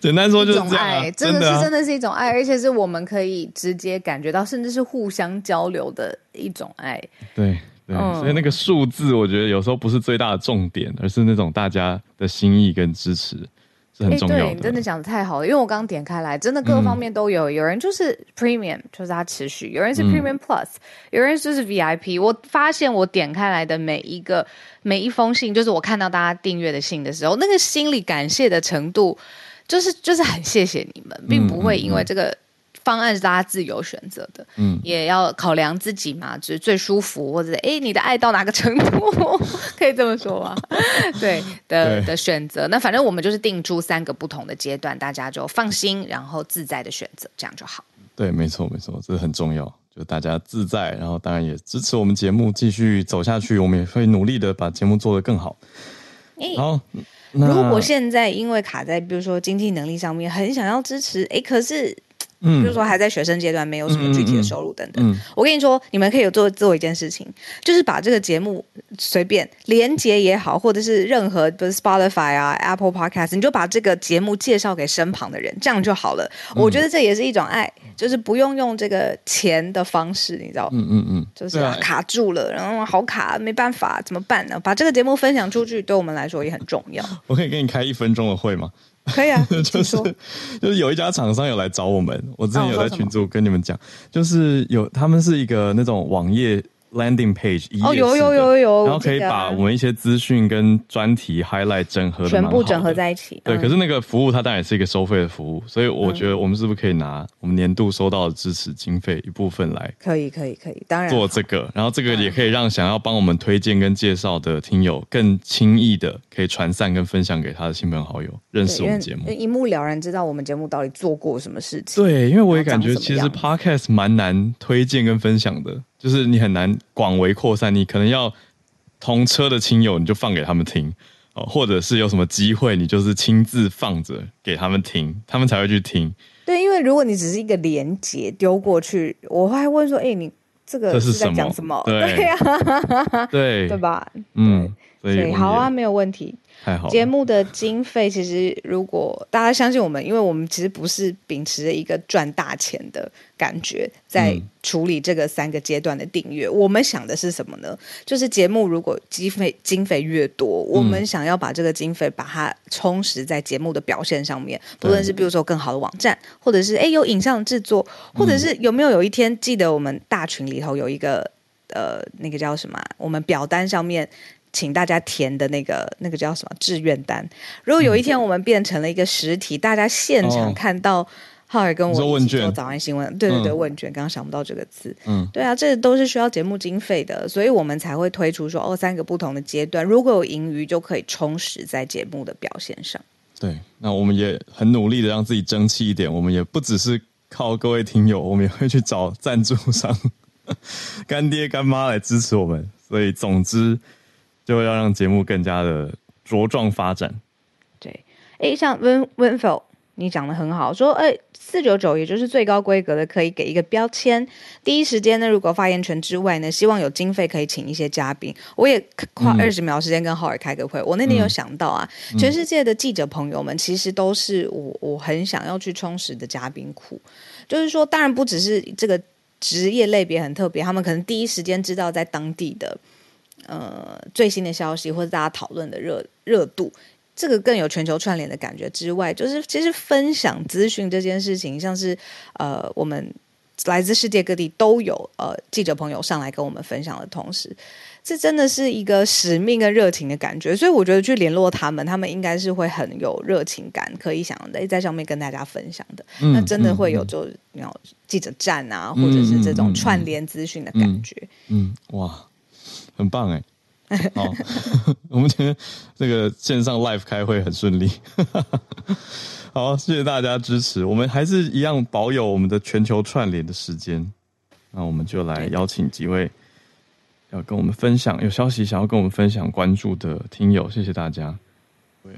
A: 简单说就是这样、
B: 真的是真的是一种爱，而且是我们可以直接感觉到，甚至是互相交流的一种爱。
A: 对对、嗯，所以那个数字，我觉得有时候不是最大的重点，而是那种大家的心意跟支持。是很重要的。欸、对，你真的讲的太好了，因为我刚刚点开来，真的各方面都有。嗯、有人就是 Premium，就是它持续；有人是 Premium Plus，、嗯、有人就是 VIP。我发现我点开来的每一个每一封信，就是我看到大家订阅的信的时候，那个心里感谢的程度，就是就是很谢谢你们，并不会因为这个。嗯方案是大家自由选择的，嗯，也要考量自己嘛，就是最舒服，或者是哎，你的爱到哪个程度，可以这么说吗？对的的选择。那反正我们就是定出三个不同的阶段，大家就放心，然后自在的选择，这样就好。对，没错，没错，这很重要，就大家自在，然后当然也支持我们节目继续走下去，我们也会努力的把节目做得更好。好，
B: 如果现在因为卡在比如说经济能力上面，很想要支持，哎，可是。嗯，就是说还在学生阶段，没有什么具体的收入等等。嗯嗯嗯、我跟你说，你们可以做做一件事情，就是把这个节目随便连接也好，或者是任何不是 Spotify 啊、Apple Podcast，你就把这个节目介绍给身旁的人，这样就好了。嗯、我觉得这也是一种爱，就是不用用这个钱的方式，你知道？嗯嗯嗯，就是、啊、卡住了，然后好卡，没办法，怎么办呢？把这个节目分享出去，对我们来说也很重要。
A: 我可以给你开一分钟的会吗？
B: 可以啊，
A: 就是就是有一家厂商有来找我们，我之前有在群组跟你们讲，就是有他们是一个那种网页。Landing page 哦，有有有有，然后可以把我们一些资讯跟专题 highlight 整合的
B: 全部整合在一起。
A: 对，嗯，可是那个服务它当然也是一个收费的服务，所以我觉得我们是不是可以拿我们年度收到的支持经费一部分来？
B: 可以可以可以，当然
A: 做这个，然后这个也可以让想要帮我们推荐跟介绍的听友更轻易的可以传散跟分享给他的亲朋好友，认识我们节目，
B: 一目了然知道我们节目到底做过什么事情。
A: 对，因为我也感觉其实 Podcast 蛮难推荐跟分享的。就是你很难广为扩散，你可能要同车的亲友，你就放给他们听哦，或者是有什么机会，你就是亲自放着给他们听，他们才会去听。
B: 对，因为如果你只是一个连接丢过去，我还会问说：“哎、欸，你这个是在讲什么？”
A: 对呀，对对，
B: 对吧？
A: 嗯，
B: 所以好啊，没有问题。节目的经费其实，如果大家相信我们，因为我们其实不是秉持着一个赚大钱的感觉在处理这个三个阶段的订阅。嗯、我们想的是什么呢？就是节目如果经费经费越多，我们想要把这个经费把它充实在节目的表现上面，不论是比如说更好的网站，或者是哎有影像制作，或者是有没有有一天记得我们大群里头有一个呃那个叫什么？我们表单上面。请大家填的那个那个叫什么志愿单？如果有一天我们变成了一个实体，嗯、大家现场看到浩尔跟我一起做早安新闻，对对对，问卷，刚刚想不到这个字，嗯，对啊，这都是需要节目经费的，所以我们才会推出说哦，三个不同的阶段，如果有盈余就可以充实在节目的表现上。
A: 对，那我们也很努力的让自己争气一点，我们也不只是靠各位听友，我们也会去找赞助商、干爹干妈来支持我们，所以总之。就要让节目更加的茁壮发展。
B: 对，哎，像温温否，你讲的很好，说，哎，四九九也就是最高规格的，可以给一个标签。第一时间呢，如果发言权之外呢，希望有经费可以请一些嘉宾。我也花二十秒时间跟浩尔开个会。嗯、我那天有想到啊、嗯，全世界的记者朋友们其实都是我我很想要去充实的嘉宾库。就是说，当然不只是这个职业类别很特别，他们可能第一时间知道在当地的。呃，最新的消息或者大家讨论的热热度，这个更有全球串联的感觉之外，就是其实分享资讯这件事情，像是呃，我们来自世界各地都有呃记者朋友上来跟我们分享的同时，这真的是一个使命跟热情的感觉。所以我觉得去联络他们，他们应该是会很有热情感，可以想的在上面跟大家分享的。嗯、那真的会有就有记者站啊，嗯、或者是这种串联资讯的感觉
A: 嗯。嗯，哇，很棒哎。好，我们今天这个线上 live 开会很顺利。好，谢谢大家支持。我们还是一样保有我们的全球串联的时间。那我们就来邀请几位要跟我们分享有消息想要跟我们分享关注的听友，谢谢大家。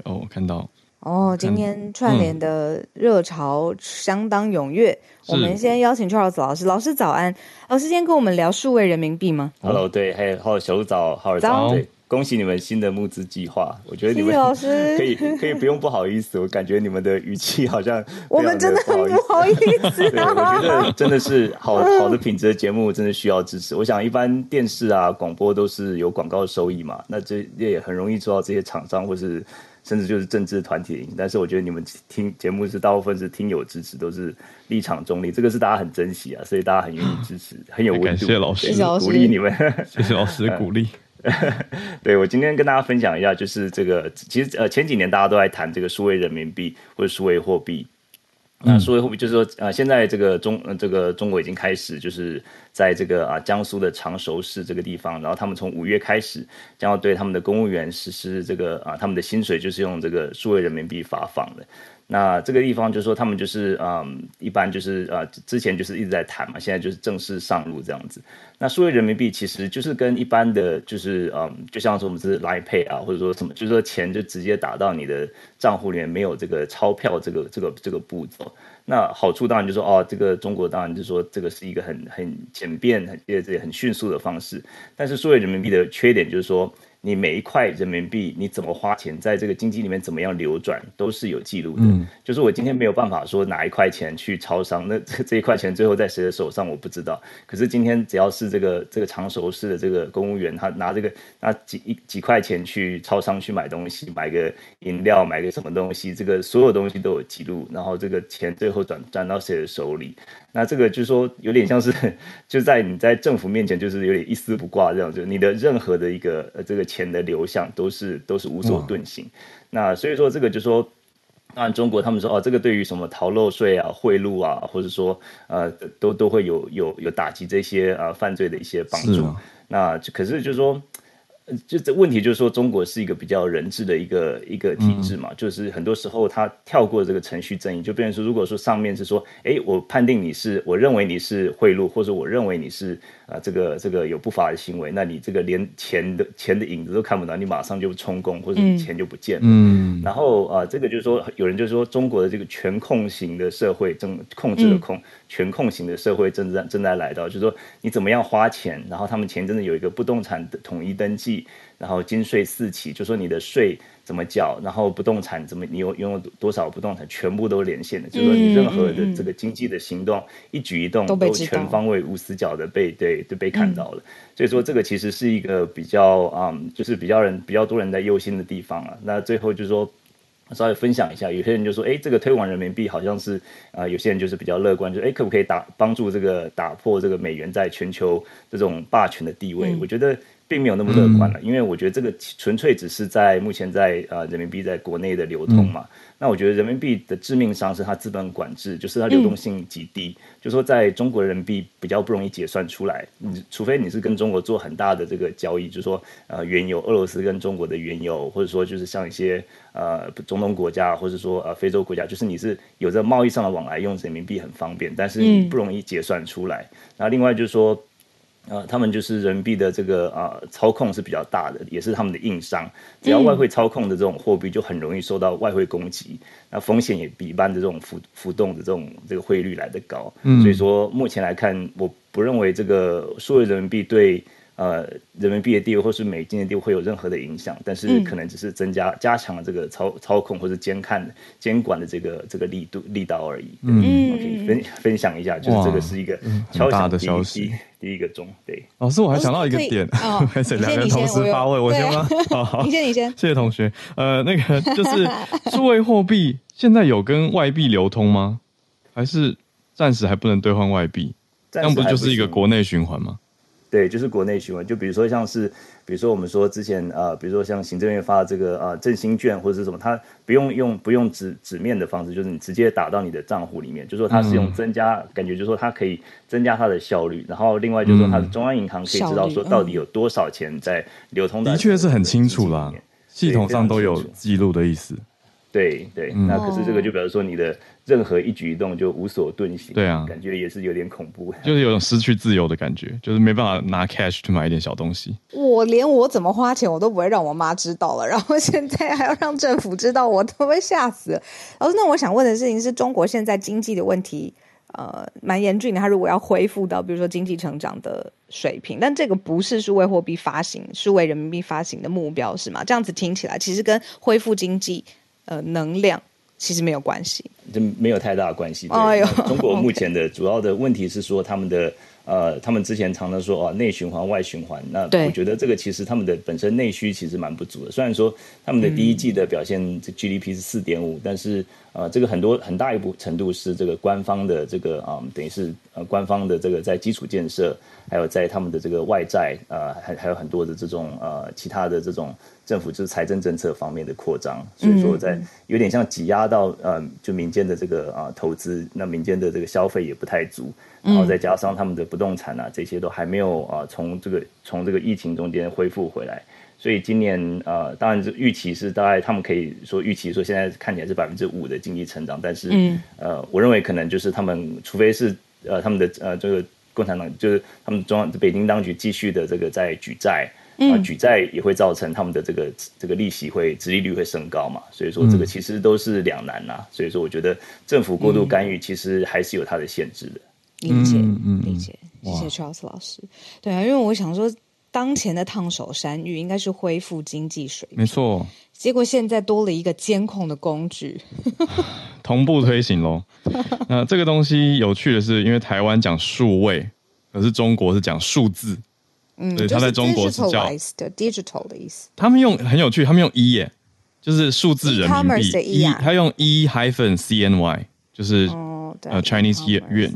A: 哦，我看到
B: 哦，今天串联的热潮相当踊跃。嗯、我们先邀请 Charles 老师，老师早安。老师今天跟我们聊数位人民币吗
C: ？Hello，对，还有好小鹿早，好早，对。恭喜你们新的募资计划，我觉得你们 可以可以不用不好意思，我感觉你们的语气好像
B: 我们真的很不好意思。
C: 对，我觉得真的是好好的品质的节目，真的需要支持。我想一般电视啊、广播都是有广告收益嘛，那这也很容易做到这些厂商或是甚至就是政治团体。但是我觉得你们听节目是大部分是听友支持，都是立场中立，这个是大家很珍惜啊，所以大家很愿意支持，很有温度。
A: 感谢老师，
C: 鼓励你们，
A: 谢谢老师鼓励。
C: 对，我今天跟大家分享一下，就是这个其实呃前几年大家都在谈这个数位人民币或者数位货币。那数位货币就是说呃现在这个中呃这个中国已经开始就是在这个啊江苏的常熟市这个地方，然后他们从五月开始将要对他们的公务员实施这个啊他们的薪水就是用这个数位人民币发放的。那这个地方就是说，他们就是嗯，一般就是呃，之前就是一直在谈嘛，现在就是正式上路这样子。那数位人民币其实就是跟一般的就是嗯，就像说我们是 Line Pay 啊，或者说什么，就是说钱就直接打到你的账户里面，没有这个钞票这个这个这个步骤。那好处当然就是说，哦，这个中国当然就是说这个是一个很很简便、很这这很迅速的方式。但是数位人民币的缺点就是说。你每一块人民币，你怎么花钱，在这个经济里面怎么样流转，都是有记录的。嗯、就是我今天没有办法说拿一块钱去超商，那这这一块钱最后在谁的手上我不知道。可是今天只要是这个这个常熟市的这个公务员，他拿这个拿几一几块钱去超商去买东西，买个饮料，买个什么东西，这个所有东西都有记录，然后这个钱最后转转到谁的手里。那这个就是说，有点像是就在你在政府面前，就是有点一丝不挂这样，就你的任何的一个呃这个钱的流向都是都是无所遁形。那所以说这个就是说，当然中国他们说哦，这个对于什么逃漏税啊、贿赂啊，或者说呃都都会有有有打击这些啊、呃、犯罪的一些帮助。吗那可是就是说。就这问题就是说，中国是一个比较人治的一个一个体制嘛，嗯、就是很多时候他跳过这个程序正义，就变成说，如果说上面是说，哎，我判定你是，我认为你是贿赂，或者我认为你是啊、呃，这个这个有不法的行为，那你这个连钱的钱的影子都看不到，你马上就充公，或者钱就不见了。嗯，然后啊、呃，这个就是说，有人就说，中国的这个全控型的社会正控制的控。嗯全控型的社会正在正在来到，就是说你怎么样花钱，然后他们前阵子有一个不动产的统一登记，然后金税四起，就说你的税怎么缴，然后不动产怎么你有拥有多少不动产，全部都连线的，就是说你任何的这个经济的行动，一举一动都全方位无死角的被对都被看到了，所以说这个其实是一个比较嗯，就是比较人比较多人在忧心的地方啊。那最后就是说。稍微分享一下，有些人就说，哎，这个推广人民币好像是啊、呃，有些人就是比较乐观，就哎，可不可以打帮助这个打破这个美元在全球这种霸权的地位？嗯、我觉得并没有那么乐观了，嗯、因为我觉得这个纯粹只是在目前在啊、呃、人民币在国内的流通嘛。嗯那我觉得人民币的致命伤是它资本管制，就是它流动性极低。嗯、就说在中国人民币比较不容易结算出来，你除非你是跟中国做很大的这个交易，就是说呃原油，俄罗斯跟中国的原油，或者说就是像一些呃中东国家，或者说呃非洲国家，就是你是有着贸易上的往来，用人民币很方便，但是你不容易结算出来。那、嗯、另外就是说。呃，他们就是人民币的这个啊、呃、操控是比较大的，也是他们的硬伤。只要外汇操控的这种货币，就很容易受到外汇攻击，嗯、那风险也比一般的这种浮浮动的这种这个汇率来得高。嗯，所以说目前来看，我不认为这个数位人民币对。呃，人民币的地位或是美金的地位会有任何的影响，但是可能只是增加、嗯、加强了这个操操控或者监看监管的这个这个力度力道而已。嗯分分享一下，就是这个是一个敲响的消息，第一个钟。对，老师，
A: 我还想到一个点，开始两个同时发问，我先吗？好好，你先，你先。谢谢同学。呃，那个就是数位货币现在有跟外币流通吗？还是暂时还不能兑换外币？这样不就是一个国内循环吗？
C: 对，就是国内循环。就比如说像是，比如说我们说之前呃，比如说像行政院发的这个呃振兴券或者是什么，它不用用不用纸纸面的方式，就是你直接打到你的账户里面，就是说它是用增加，嗯、感觉就是说它可以增加它的效率。然后另外就是说它的中央银行可以知道说到底有多少钱在流通的，的确
A: 是很清楚啦，系统上都有记录的意思。
C: 对对，嗯、那可是这个就表示说你的任何一举一动就无所遁形，
A: 对啊，
C: 感觉也是有点恐怖，
A: 就是有种失去自由的感觉，就是没办法拿 cash 去买一点小东西。
B: 我连我怎么花钱我都不会让我妈知道了，然后现在还要让政府知道，我都会吓死了。老师，那我想问的事情是中国现在经济的问题，呃，蛮严峻的。它如果要恢复到比如说经济成长的水平，但这个不是数位货币发行、数位人民币发行的目标是吗？这样子听起来其实跟恢复经济。呃，能量其实没有关系，
C: 就没有太大的关系。哎呦，中国 目前的主要的问题是说他们的。呃，他们之前常常说啊，内循环、外循环。那我觉得这个其实他们的本身内需其实蛮不足的。虽然说他们的第一季的表现，这 GDP 是四点五，但是呃，这个很多很大一部程度是这个官方的这个啊、呃，等于是呃官方的这个在基础建设，还有在他们的这个外债，呃，还还有很多的这种呃其他的这种政府就是财政政策方面的扩张，所以说在有点像挤压到呃就民间的这个啊、呃、投资，那民间的这个消费也不太足。然后再加上他们的不动产啊，这些都还没有啊，从这个从这个疫情中间恢复回来，所以今年呃，当然这预期是大概他们可以说预期说现在看起来是百分之五的经济成长，但是嗯。呃，我认为可能就是他们除非是呃他们的呃这个共产党就是他们中央北京当局继续的这个在举债啊，举债也会造成他们的这个这个利息会殖利率会升高嘛，所以说这个其实都是两难呐、啊，所以说我觉得政府过度干预其实还是有它的限制的。
B: 理解，理解，谢谢 Charles 老师。对啊，因为我想说，当前的烫手山芋应该是恢复经济水平，
A: 没错。
B: 结果现在多了一个监控的工具，
A: 同步推行喽。那这个东西有趣的是，因为台湾讲数位，可是中国是讲数字。嗯，对，他在中国是叫
B: digital 的意思。
A: 他们用很有趣，他们用 e 耶，就是数字人民币
B: e，
A: 他用 e hyphen c n y，就是呃 Chinese 元。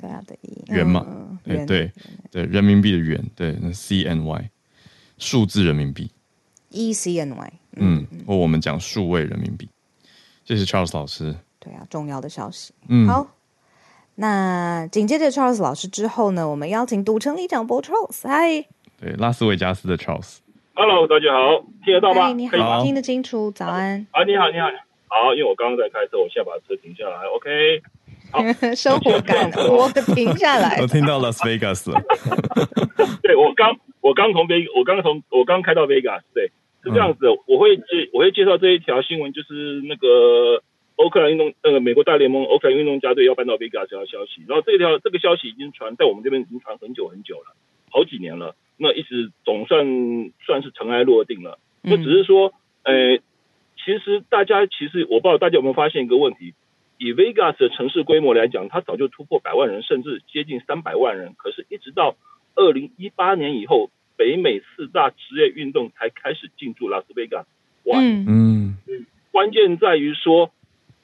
B: 对啊，的
A: 元嘛，对对对，人民币的元，对，那 C N Y，数字人民币
B: ，E C N Y，
A: 嗯，或我们讲数位人民币，谢谢 Charles 老师。
B: 对啊，重要的消息。嗯，好，那紧接着 Charles 老师之后呢，我们邀请赌城里长 Bo Charles，嗨，
A: 对，拉斯维加斯的 Charles，Hello，
D: 大家好，听得到吗？
B: 你好，听得清楚，早安。
D: 啊，你好，你好，好，因为我刚刚在开车，我现在把车停下来，OK。
B: 生活感，我停下来。
A: 我听到 Las Vegas 了。
D: 对，我刚，我刚从 Vegas，我刚从，我刚开到 Vegas。对，是这样子。我会介，我会介绍这一条新闻，就是那个欧克兰运动，那个美国大联盟欧克兰运动家队要搬到 Vegas 这条消息。然后这条这个消息已经传在我们这边已经传很久很久了，好几年了。那一直总算算是尘埃落定了。那只是说，呃，其实大家其实我不知道大家有没有发现一个问题。以 Vegas 的城市规模来讲，它早就突破百万人，甚至接近三百万人。可是，一直到二零一八年以后，北美四大职业运动才开始进驻拉斯维加斯。哇，嗯嗯，关键在于说，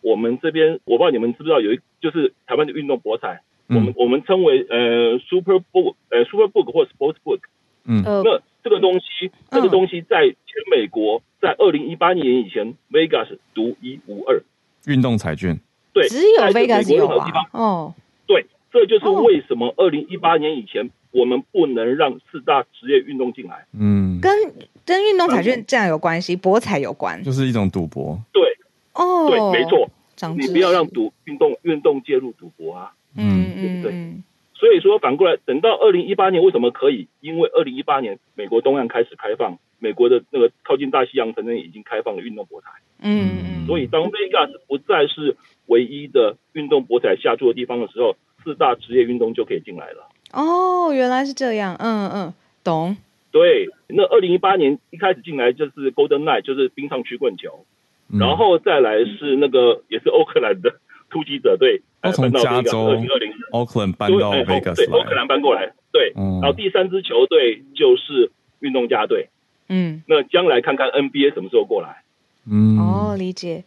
D: 我们这边我不知道你们知不知道，有一就是台湾的运动博彩，嗯、我们我们称为呃 Super Book 呃 Super Book 或 Sports Book。嗯，那这个东西，这个东西在全美国，在二零一八年以前，Vegas 独一无二。
A: 运动彩券。
D: 对，
B: 只有 Vegas 有啊。
D: 哦，对，这就是为什么二零一八年以前我们不能让四大职业运动进来。
B: 嗯，跟跟运动彩券这样有关系，博彩有关，
A: 就是一种赌博。
D: 对，哦，对，没错。你不要让赌运动运动介入赌博啊。嗯对不，对。所以说反过来，等到二零一八年为什么可以？因为二零一八年美国东岸开始开放，美国的那个靠近大西洋城镇已经开放了运动博彩。嗯嗯，所以当 Vegas 不再是唯一的运动博彩下注的地方的时候，四大职业运动就可以进来了。
B: 哦，原来是这样。嗯嗯，懂。
D: 对，那二零一八年一开始进来就是 Golden Knights，就是冰上曲棍球，嗯、然后再来是那个也是欧克兰的突击者队，
A: 从加州二零二零奥克兰搬到 Vegas
D: 对，欧克兰搬过来。对，嗯、然后第三支球队就是运动家队。嗯，那将来看看 NBA 什么时候过来。
B: 嗯，哦，理解。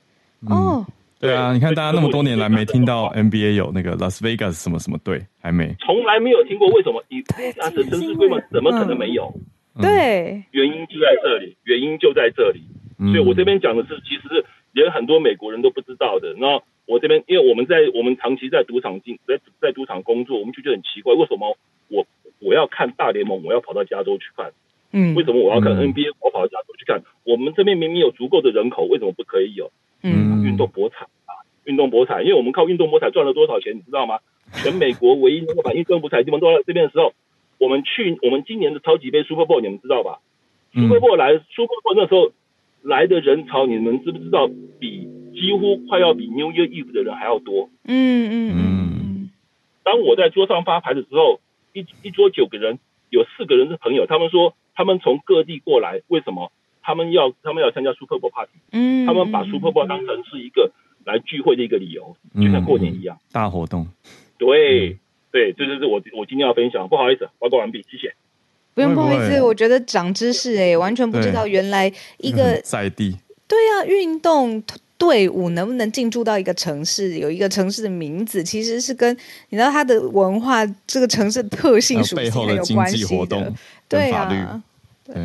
B: 哦。
A: 对啊，你看大家那么多年来没听到 NBA 有那个 Las Vegas 什么什么队，还没，
D: 从来没有听过，为什么？以啊，这城市规模怎么可能没有？
B: 对，
D: 原因就在这里，原因就在这里。所以我这边讲的是，其实是连很多美国人都不知道的。那我这边，因为我们在我们长期在赌场进，在在赌场工作，我们就觉得很奇怪，为什么我我要看大联盟，我要跑到加州去看？嗯，为什么我要看 NBA，我跑到加州去看？我们这边明明有足够的人口，为什么不可以有？嗯，运动博彩啊，运动博彩，因为我们靠运动博彩赚了多少钱，你知道吗？全美国唯一能够把运动博彩地方都到这边的时候，我们去我们今年的超级杯 Super Bowl，你们知道吧？Super Bowl 来 Super Bowl 那时候来的人潮，你们知不知道比几乎快要比 New Year Eve 的人还要多？嗯嗯嗯。当我在桌上发牌的时候，一一桌九个人，有四个人是朋友，他们说他们从各地过来，为什么？他们要他们要参加 Super Bowl Party，嗯，他们把 Super Bowl 当成是一个来聚会的一个理由，就像过年一样，
A: 大活动。
D: 对对，这就是我我今天要分享。不好意思，报告完毕，谢谢。
B: 不用不好意思，我觉得长知识哎，完全不知道原来一个
A: 在地。
B: 对啊，运动队伍能不能进驻到一个城市，有一个城市的名字，其实是跟你知道它的文化、这个城市的特性属性很有关系的。对啊，对。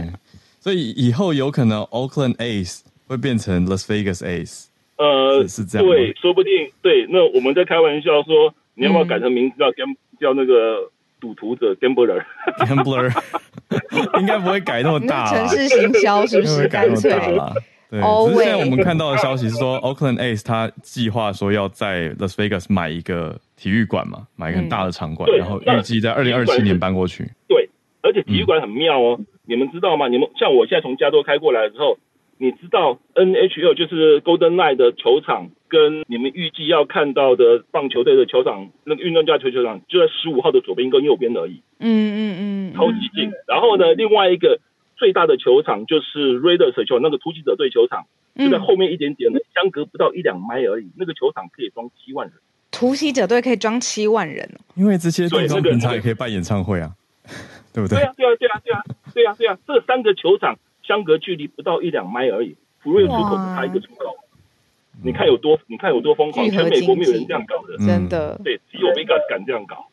A: 所以以后有可能 Oakland A's 会变成 Las Vegas A's，
D: 呃，是这样，对，说不定，对。那我们在开玩笑说，你要不要改成名字叫 Gam 叫那个赌徒者 Gambler，Gambler，
A: 应该不会改那么大，
B: 城市行销是不是
A: 改那么大了？对，只是现在我们看到的消息是说，Oakland A's 他计划说要在 Las Vegas 买一个体育馆嘛，买一个很大的场馆，然后预计在二零二七年搬过去。
D: 对，而且体育馆很妙哦。你们知道吗？你们像我现在从加州开过来之后，你知道 NHL 就是 Golden Knight 的球场，跟你们预计要看到的棒球队的球场，那个运动家球球场就在十五号的左边跟右边而已。嗯嗯嗯，超级近。然后呢，另外一个最大的球场就是 Raiders 球那个突击者队球场，就在后面一点点的，相隔不到一两迈而已。那个球场可以装七万人。
B: 突袭者队可以装七万人，
A: 因为这些地方平常也可以办演唱会啊。对不对？
D: 对啊，对啊，对啊，对啊，对啊，对啊！这三个球场相隔距离不到一两迈而已，福瑞出口只差一个出口。你看有多，你看有多疯狂！全美国没有人这样搞的，
B: 真的。
D: 对，只有 Vegas 敢这样搞。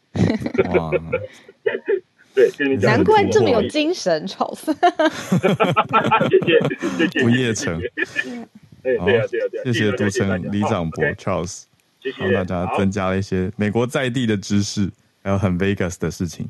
D: 哇！对，跟你讲，
B: 难怪这么有精神，超神。
D: 谢谢，谢谢。
A: 不夜城。
D: 对啊，对啊，对啊！
A: 谢谢杜城李长博 Charles，帮大家增加了一些美国在地的知识，还有很 Vegas 的事情。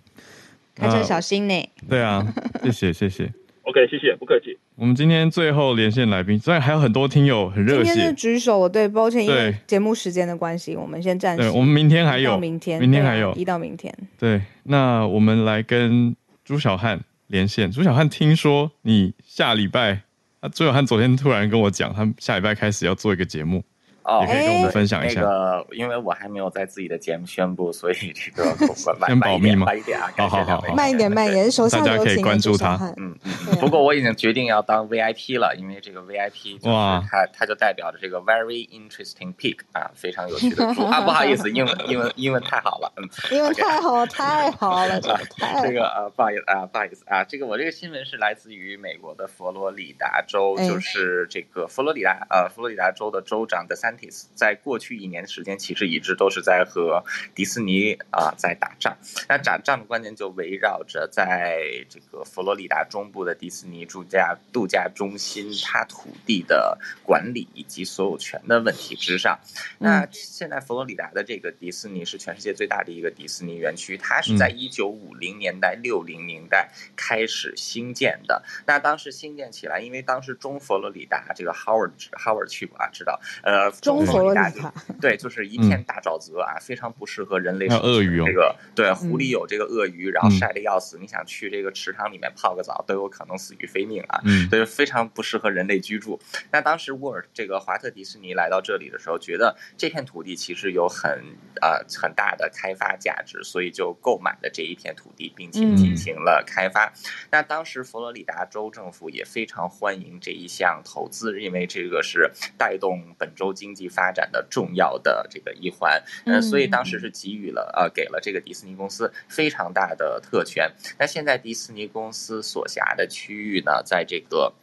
B: 开车小心呢。对
A: 啊，谢谢谢谢。
D: OK，谢谢，不客气。
A: 我们今天最后连线来宾，虽然还有很多听友很热血。
B: 今天是举手，对，抱歉，因为节目时间的关系，我们先暂时。
A: 对，我们明天还有，
B: 明天，
A: 明天还有，
B: 一到明天。
A: 对，那我们来跟朱小汉连线。朱小汉，听说你下礼拜，啊，朱小汉昨天突然跟我讲，他下礼拜开始要做一个节目。哦，也可以跟我们分享一下。那
E: 个，因为我还没有在自己的节目宣布，所以这个
A: 先保密嘛。
E: 慢一点啊，好好好，
B: 慢一点，慢一点。手下
A: 大家可以关注他。
E: 嗯嗯。不过我已经决定要当 VIP 了，因为这个 VIP 就是它，它就代表着这个 very interesting pig 啊，非常有趣的猪 啊。不好意思，英文英文英文太好了，嗯，
B: 英文太好太好了，
E: 这个呃不好意思啊，不好意思啊，这个我这个新闻是来自于美国的佛罗里达州，就是这个佛罗里达呃佛罗里达州的州长的三。在过去一年的时间，其实一直都是在和迪士尼啊、呃、在打仗。那打仗的关键就围绕着在这个佛罗里达中部的迪士尼度假度假中心，它土地的管理以及所有权的问题之上。那现在佛罗里达的这个迪士尼是全世界最大的一个迪士尼园区，它是在一九五零年代、六零年代开始兴建的。那当时兴建起来，因为当时中佛罗里达这个 Howard Howard 去过啊，知道呃。
B: 中佛罗里达，
E: 对，就是一片大沼泽啊，非常不适合人类生
A: 存。鳄鱼
E: 这个对，湖里有这个鳄鱼，然后晒得要死。你想去这个池塘里面泡个澡，都有可能死于非命啊。所以非常不适合人类居住。那当时沃尔这个华特迪士尼来到这里的时候，觉得这片土地其实有很呃很大的开发价值，所以就购买了这一片土地，并且进行了开发。那当时佛罗里达州政府也非常欢迎这一项投资，因为这个是带动本州经济发展的重要的这个一环，嗯，所以当时是给予了呃，给了这个迪士尼公司非常大的特权。那现在迪士尼公司所辖的区域呢，在这个。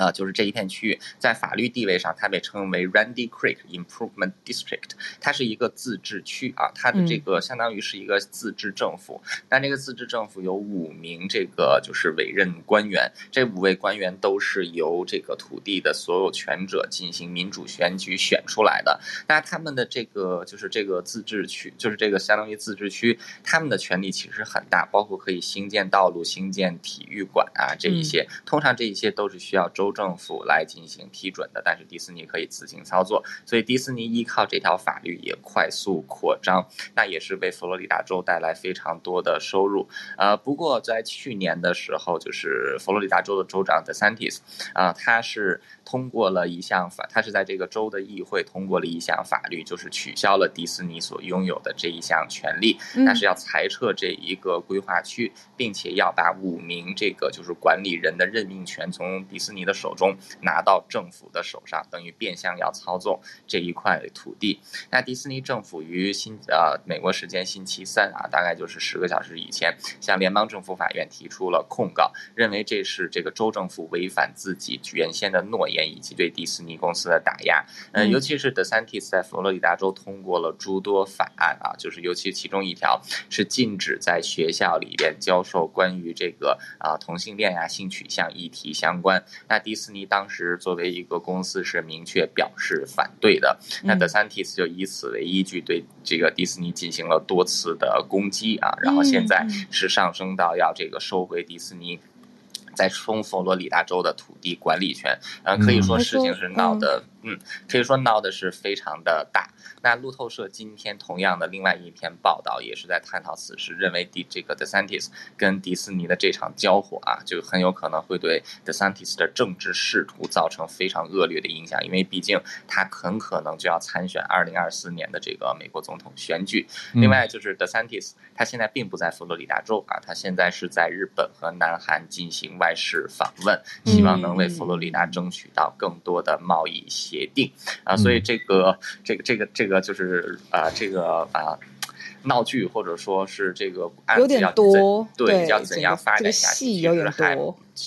E: 呃，就是这一片区域，在法律地位上，它被称为 Randy Creek Improvement District，它是一个自治区啊，它的这个相当于是一个自治政府。嗯、但这个自治政府有五名这个就是委任官员，这五位官员都是由这个土地的所有权者进行民主选举选出来的。那他们的这个就是这个自治区，就是这个相当于自治区，他们的权力其实很大，包括可以兴建道路、兴建体育馆啊这一些。通常这一些都是需要。州政府来进行批准的，但是迪士尼可以自行操作，所以迪士尼依靠这条法律也快速扩张，那也是为佛罗里达州带来非常多的收入。呃，不过在去年的时候，就是佛罗里达州的州长 DeSantis 啊、呃，他是通过了一项法，他是在这个州的议会通过了一项法律，就是取消了迪士尼所拥有的这一项权利，那是要裁撤这一个规划区，并且要把五名这个就是管理人的任命权从迪士尼的手中拿到政府的手上，等于变相要操纵这一块土地。那迪士尼政府于星呃美国时间星期三啊，大概就是十个小时以前，向联邦政府法院提出了控告，认为这是这个州政府违反自己原先的诺言，以及对迪士尼公司的打压。呃，尤其是德桑蒂斯在佛罗里达州通过了诸多法案啊，就是尤其其中一条是禁止在学校里边教授关于这个啊同性恋呀、性取向议题相关。那迪士尼当时作为一个公司是明确表示反对的，那德桑蒂斯就以此为依据对这个迪士尼进行了多次的攻击啊，然后现在是上升到要这个收回迪士尼在冲佛罗里达州的土地管理权，嗯，可以说事情是闹得。嗯，可以说闹的是非常的大。那路透社今天同样的另外一篇报道也是在探讨此事，认为迪这个 DeSantis 跟迪士尼的这场交火啊，就很有可能会对 DeSantis 的政治仕途造成非常恶劣的影响，因为毕竟他很可能就要参选二零二四年的这个美国总统选举。另外就是 DeSantis，他现在并不在佛罗里达州啊，他现在是在日本和南韩进行外事访问，希望能为佛罗里达争取到更多的贸易。协定啊，所以这个、嗯、这个这个这个就是啊，这个啊闹剧或者说是这个案子要多，对，要怎样发展下去，其实还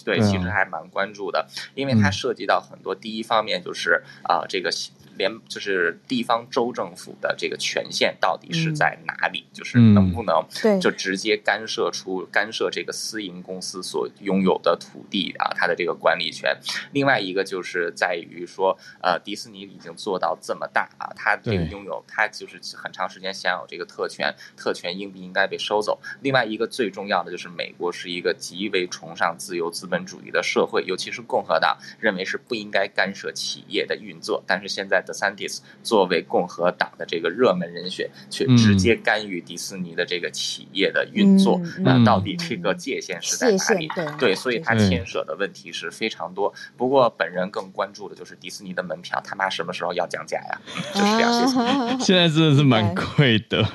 E: 对，其实还蛮关注的，因为它涉及到很多。第一方面就是啊，这个。连就是地方州政府的这个权限到底是在哪里？嗯、就是能不能就直接干涉出干涉这个私营公司所拥有的土地啊，它的这个管理权。另外一个就是在于说，呃，迪士尼已经做到这么大啊，它这个拥有它就是很长时间享有这个特权，特权应不应该被收走？另外一个最重要的就是，美国是一个极为崇尚自由资本主义的社会，尤其是共和党认为是不应该干涉企业的运作，但是现在。DeSantis 作为共和党的这个热门人选，去直接干预迪士尼的这个企业的运作，那、嗯、到底这个界限是在哪里？对，对，所以他牵涉的问题是非常多。不过本人更关注的就是迪士尼的门票，他妈什么时候要降价呀？就是这样，谢谢。
A: 现在真的是蛮贵的，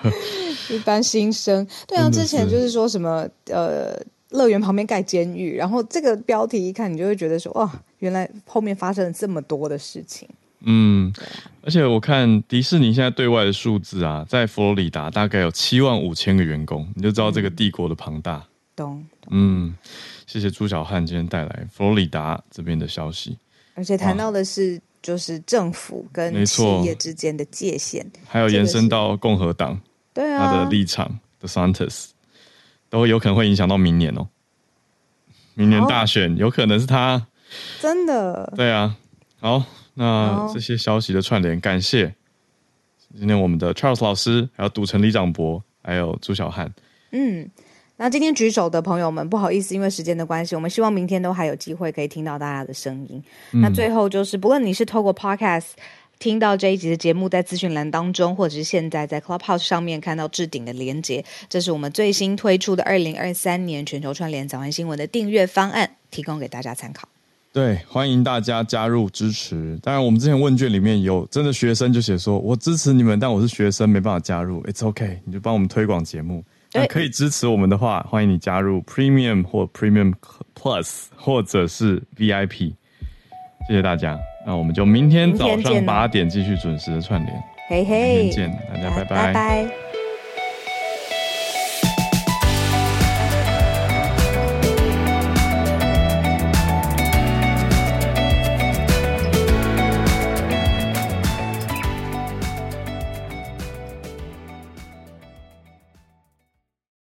B: 一般新生。对啊，之前就是说什么呃，乐园旁边盖监狱，然后这个标题一看，你就会觉得说哇，原来后面发生了这么多的事情。
A: 嗯，而且我看迪士尼现在对外的数字啊，在佛罗里达大概有七万五千个员工，你就知道这个帝国的庞大。
B: 懂。
A: 嗯，谢谢朱小汉今天带来佛罗里达这边的消息。
B: 而且谈到的是，就是政府跟企业之间的界限，
A: 还有延伸到共和党，
B: 对啊，
A: 他的立场，DeSantis 都有可能会影响到明年哦。明年大选有可能是他，
B: 真的。
A: 对啊，好。那这些消息的串联，感谢今天我们的 Charles 老师，还有赌城李长博，还有朱小汉。
B: 嗯，那今天举手的朋友们，不好意思，因为时间的关系，我们希望明天都还有机会可以听到大家的声音。嗯、那最后就是，不论你是透过 Podcast 听到这一集的节目，在资讯栏当中，或者是现在在 Clubhouse 上面看到置顶的连接，这是我们最新推出的二零二三年全球串联早安新闻的订阅方案，提供给大家参考。
A: 对，欢迎大家加入支持。当然，我们之前问卷里面有真的学生就写说，我支持你们，但我是学生，没办法加入。It's OK，你就帮我们推广节目。那可以支持我们的话，欢迎你加入 Premium 或 Premium Plus，或者是 VIP。谢谢大家，那我们就明天早上八点继续准时的串联。
B: 嘿嘿，
A: 明天见，大家拜拜。
B: 拜拜。